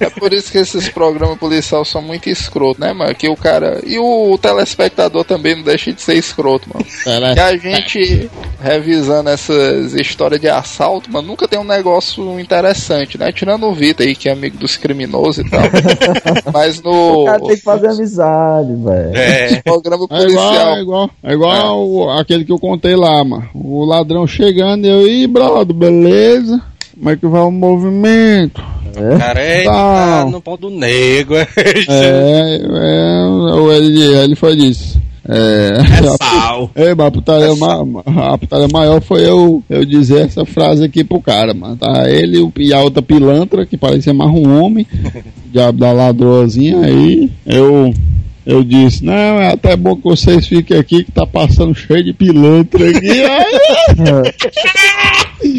É por isso que esses programas policiais são muito escroto, né, mano? Que o cara. E o telespectador também não deixa de ser escroto, mano. E a gente, revisando essas histórias de assalto, mano, nunca tem um negócio interessante, né? Tirando o Vitor aí, que é amigo dos criminosos e tal. Mas no O cara tem que fazer amizade, velho. É, programa É igual, policial. é igual, é igual o- aquele que eu contei lá, mano. O ladrão chegando, eu, ih, brother, beleza? Como é que vai o movimento? cara, é, tá no ponto do nego. É, é, o- ele, ele foi disso. É, É sal. Ei, mas a putaria, ma- a putaria maior foi eu, eu dizer essa frase aqui pro cara, mano. Tá ele o- e a outra pilantra, que parecia mais um homem, diabo da ladroazinha, aí eu, eu disse, não, é até bom que vocês fiquem aqui, que tá passando cheio de pilantra aqui.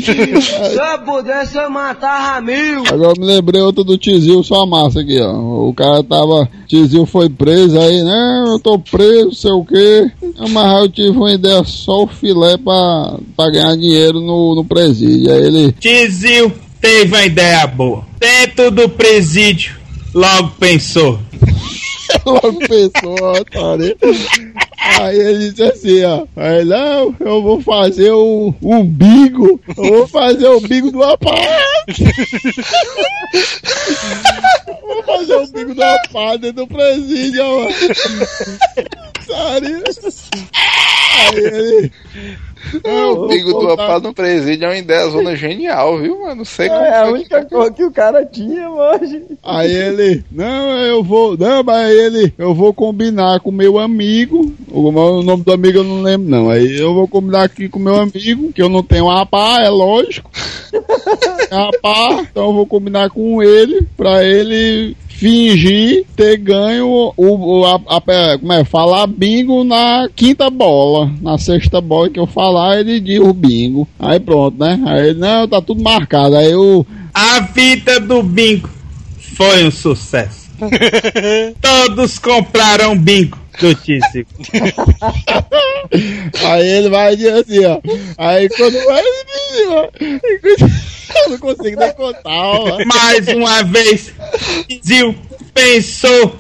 Se eu pudesse, eu matava mil. Agora eu me lembrei outro do Tizil, só massa aqui, ó. O cara tava. Tizil foi preso aí, né? Eu tô preso, sei o quê. Mas aí eu tive uma ideia só o filé pra, pra ganhar dinheiro no, no presídio. Aí ele. Tizil teve uma ideia boa. Dentro do presídio, logo pensou. Logo pensou, ó, otário. Aí ele disse assim, ó. Aí, não, eu vou fazer o umbigo. Eu vou fazer o umbigo do aparato. vou fazer o umbigo do aparato dentro do presídio, ó. Sério? Aí ele. É, o bingo do Apá no presídio é uma ideia zona genial, viu, mano? Não sei como É a única que- coisa que o cara tinha, hoje. Aí ele, não, eu vou, não, mas ele, eu vou combinar com meu amigo, o, nome do amigo eu não lembro não, aí eu vou combinar aqui com meu amigo, que eu não tenho APA, é lógico, APA, então eu vou combinar com ele, pra ele fingir ter ganho o, o a, a- como é, falar bingo na quinta bola, na sexta bola que eu falar, ele diz o bingo, aí pronto, né, aí não, tá tudo marcado, aí eu A vida do bingo foi um sucesso. Todos compraram bingo do Tizil. Aí ele vai dizer assim, ó. Aí quando vai. Eu não consigo nem contar, ó. Mais uma vez, Tizil pensou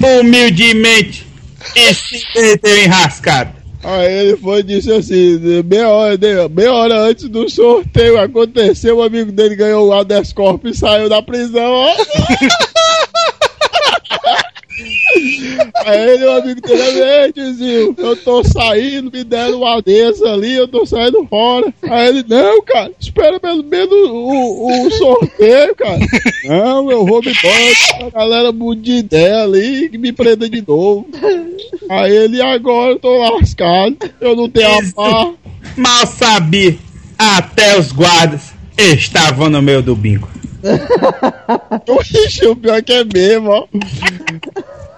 humildemente e se meteu enrascado. Aí ele foi e disse assim: meia hora, meia hora antes do sorteio aconteceu, o amigo dele ganhou o habeas corpus e saiu da prisão, ó. Aí ele, o amigo dele, ei, tiozinho, eu tô saindo, me deram uma dessa ali, eu tô saindo fora. Aí ele, não, cara, espera pelo menos o, o sorteio, cara. Não, eu vou me embora, a galera muda de ideia ali que me prenda de novo. Aí ele, agora eu tô lascado, eu não tenho a pá. Mal sabia, até os guardas estavam no meio do bingo. Oxi, o pior que é mesmo, ó.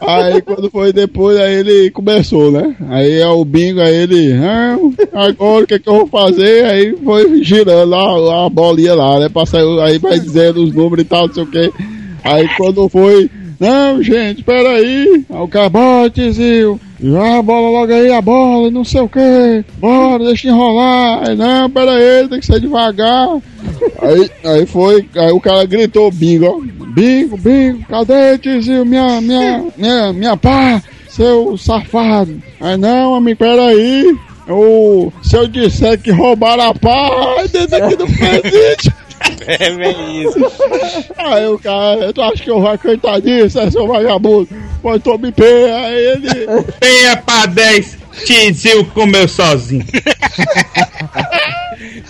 Aí quando foi depois, aí ele começou, né? Aí é o bingo, aí ele, ah, agora o que, que eu vou fazer? Aí foi girando lá a bolinha lá, né? Pra sair, aí vai dizendo os números e tal, não sei o que. Aí quando foi Não, gente, peraí. Aí o bora, tiozinho. Já, bola logo aí a bola, não sei o que. Bora, deixa enrolar. Aí, não, peraí, tem que ser devagar. aí, aí foi, aí o cara gritou bingo. Bingo, bingo, cadê, tiozinho? Minha, minha, minha, minha pá, seu safado. Aí, não, amigo, peraí. Se eu disser que roubaram a pá, dentro aqui do presídio. É bem isso. Aí o cara, tu acha que eu vou acreditar nisso, é seu vagabundo? Pode tomar pé, aí ele. Tenha pra 10, Tizil comeu sozinho.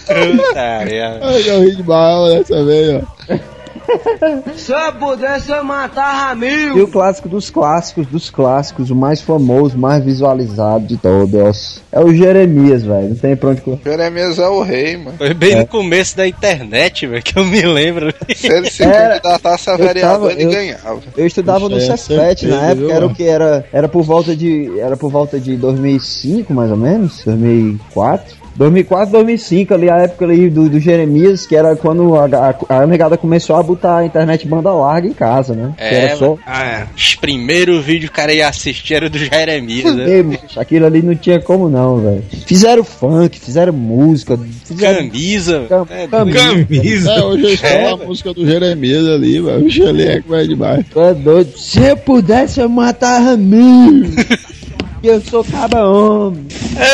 Putaria. Ai, eu ri demais dessa vez, ó. Se eu pudesse, eu matava mil. E o clássico dos clássicos dos clássicos, o mais famoso, o mais visualizado de todos, é o Jeremias, velho. Não tem pra onde correr. Jeremias é o rei, mano. Foi bem no começo da internet, velho, que eu me lembro. Se ele se Era- candidatasse a eu vereador, ele eu- ganhava. Eu estudava no é Cefet na época, viu, era o que era, era por volta de, era por volta de 2005 mais ou menos, 2004. 2004, 2005, ali a época ali do, do Jeremias, que era quando a, a, negada começou a botar a internet banda larga em casa, né? que É, era só. Ah, é. Os primeiros vídeos que o cara ia assistir era do Jeremias, né? Aquilo ali não tinha como não, velho. Fizeram funk, fizeram música, fizeram Camisa. Cam- é, camisa. Camisa. É, hoje eu estou É, a música do Jeremias ali, velho. O bicho ali é que vai demais. Tu é doido. Se eu pudesse, eu matava mil. eu sou caba homem.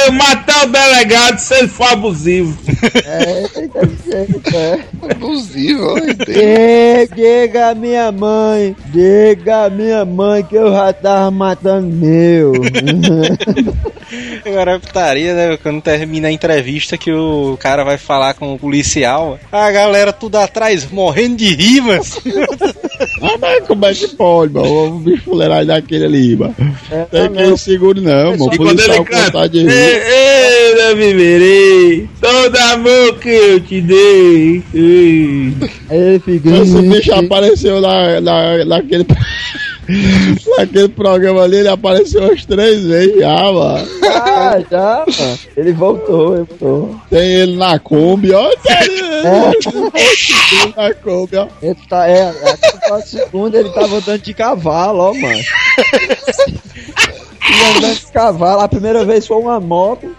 Eu matar o delegado se ele for abusivo. É, que jeito, é. Abusivo? Diga, diga a minha mãe, diga a minha mãe que eu já tava matando meu. Agora é putaria, né? Quando termina a entrevista que o cara vai falar com o policial, a galera tudo atrás morrendo de rir, mano. Ah, mas como é que pode, mano? O bicho fuleiragem daquele ali, mano. É, Tem que ir seguro, não, mano. O E quando ele canta, de ei, rir. ei, não viverei, todo amor que eu te dei. Ei. Aí ele fica. Esse bicho apareceu lá, lá, naquele. naquele programa ali, ele apareceu umas três vezes já, mano. Ah, já, mano. Ele voltou, ele voltou. Tem ele na Kombi, ó. Tem ele na Kombi, ó. Ele tá, é, a a segunda ele tava andando de cavalo, ó, mano. E andando de cavalo, a primeira vez foi uma moto.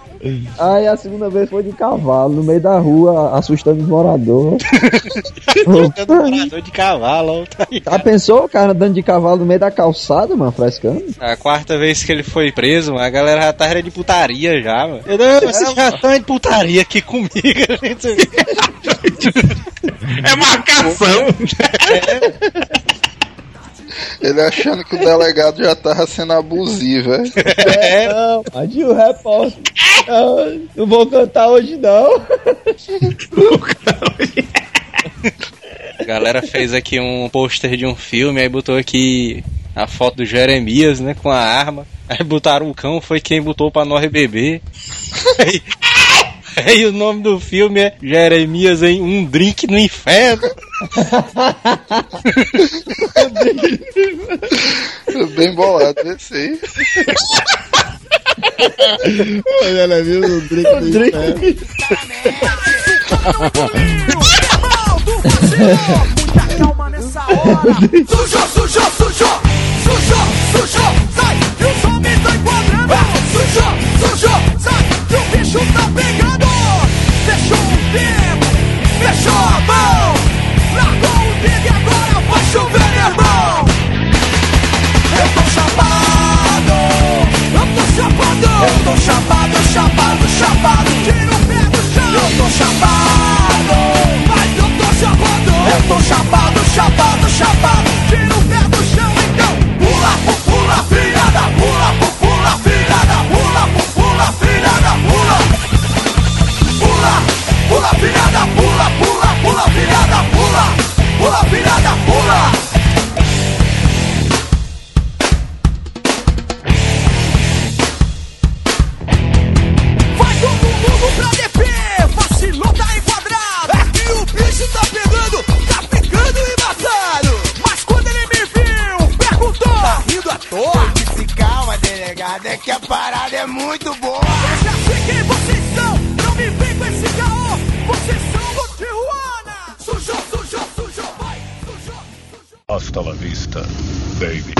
Aí a segunda vez foi de cavalo, no meio da rua, assustando os moradores. Trocando morador de cavalo, ó, tá. Já pensou o cara andando de cavalo no meio da calçada, mano, frescando? A quarta vez que ele foi preso, mano, a galera já tá de putaria já, mano. Eu, Não, vocês já estão de putaria aqui comigo. gente. É marcação. Ele achando que o delegado já tava sendo abusivo, é? É, Não, mas o repórter. Não, não vou cantar hoje não. A galera fez aqui um pôster de um filme, aí botou aqui a foto do Jeremias, né, com a arma. Aí botaram o cão, foi quem botou pra nós beber. Aí, aí o nome do filme é Jeremias em Um Drink no Inferno. Bem bolado esse aí. Olha, ela viu o drink do inferno. Muita calma nessa hora. Sujou, sujou, sujou, sujou, sujou, sai, que os homens tão enquadrando. Sujou, sujou, sai, que o bicho tá pegando. Fechou o tempo, fechou a mão. Largou o dedo e agora vai chover, irmão. Eu tô chapado, eu tô chapado, eu tô chapado, chapado, chapado. Tira o pé do chão. Eu tô chapado, mas eu tô chapado. Eu tô chapado, chapado, chapado. Delegado, é que a parada é muito boa. Eu já sei quem vocês são, não me vem com esse caô. Vocês são do Tijuana. Sujou, sujou, sujou, vai, sujou. Hasta la vista, baby.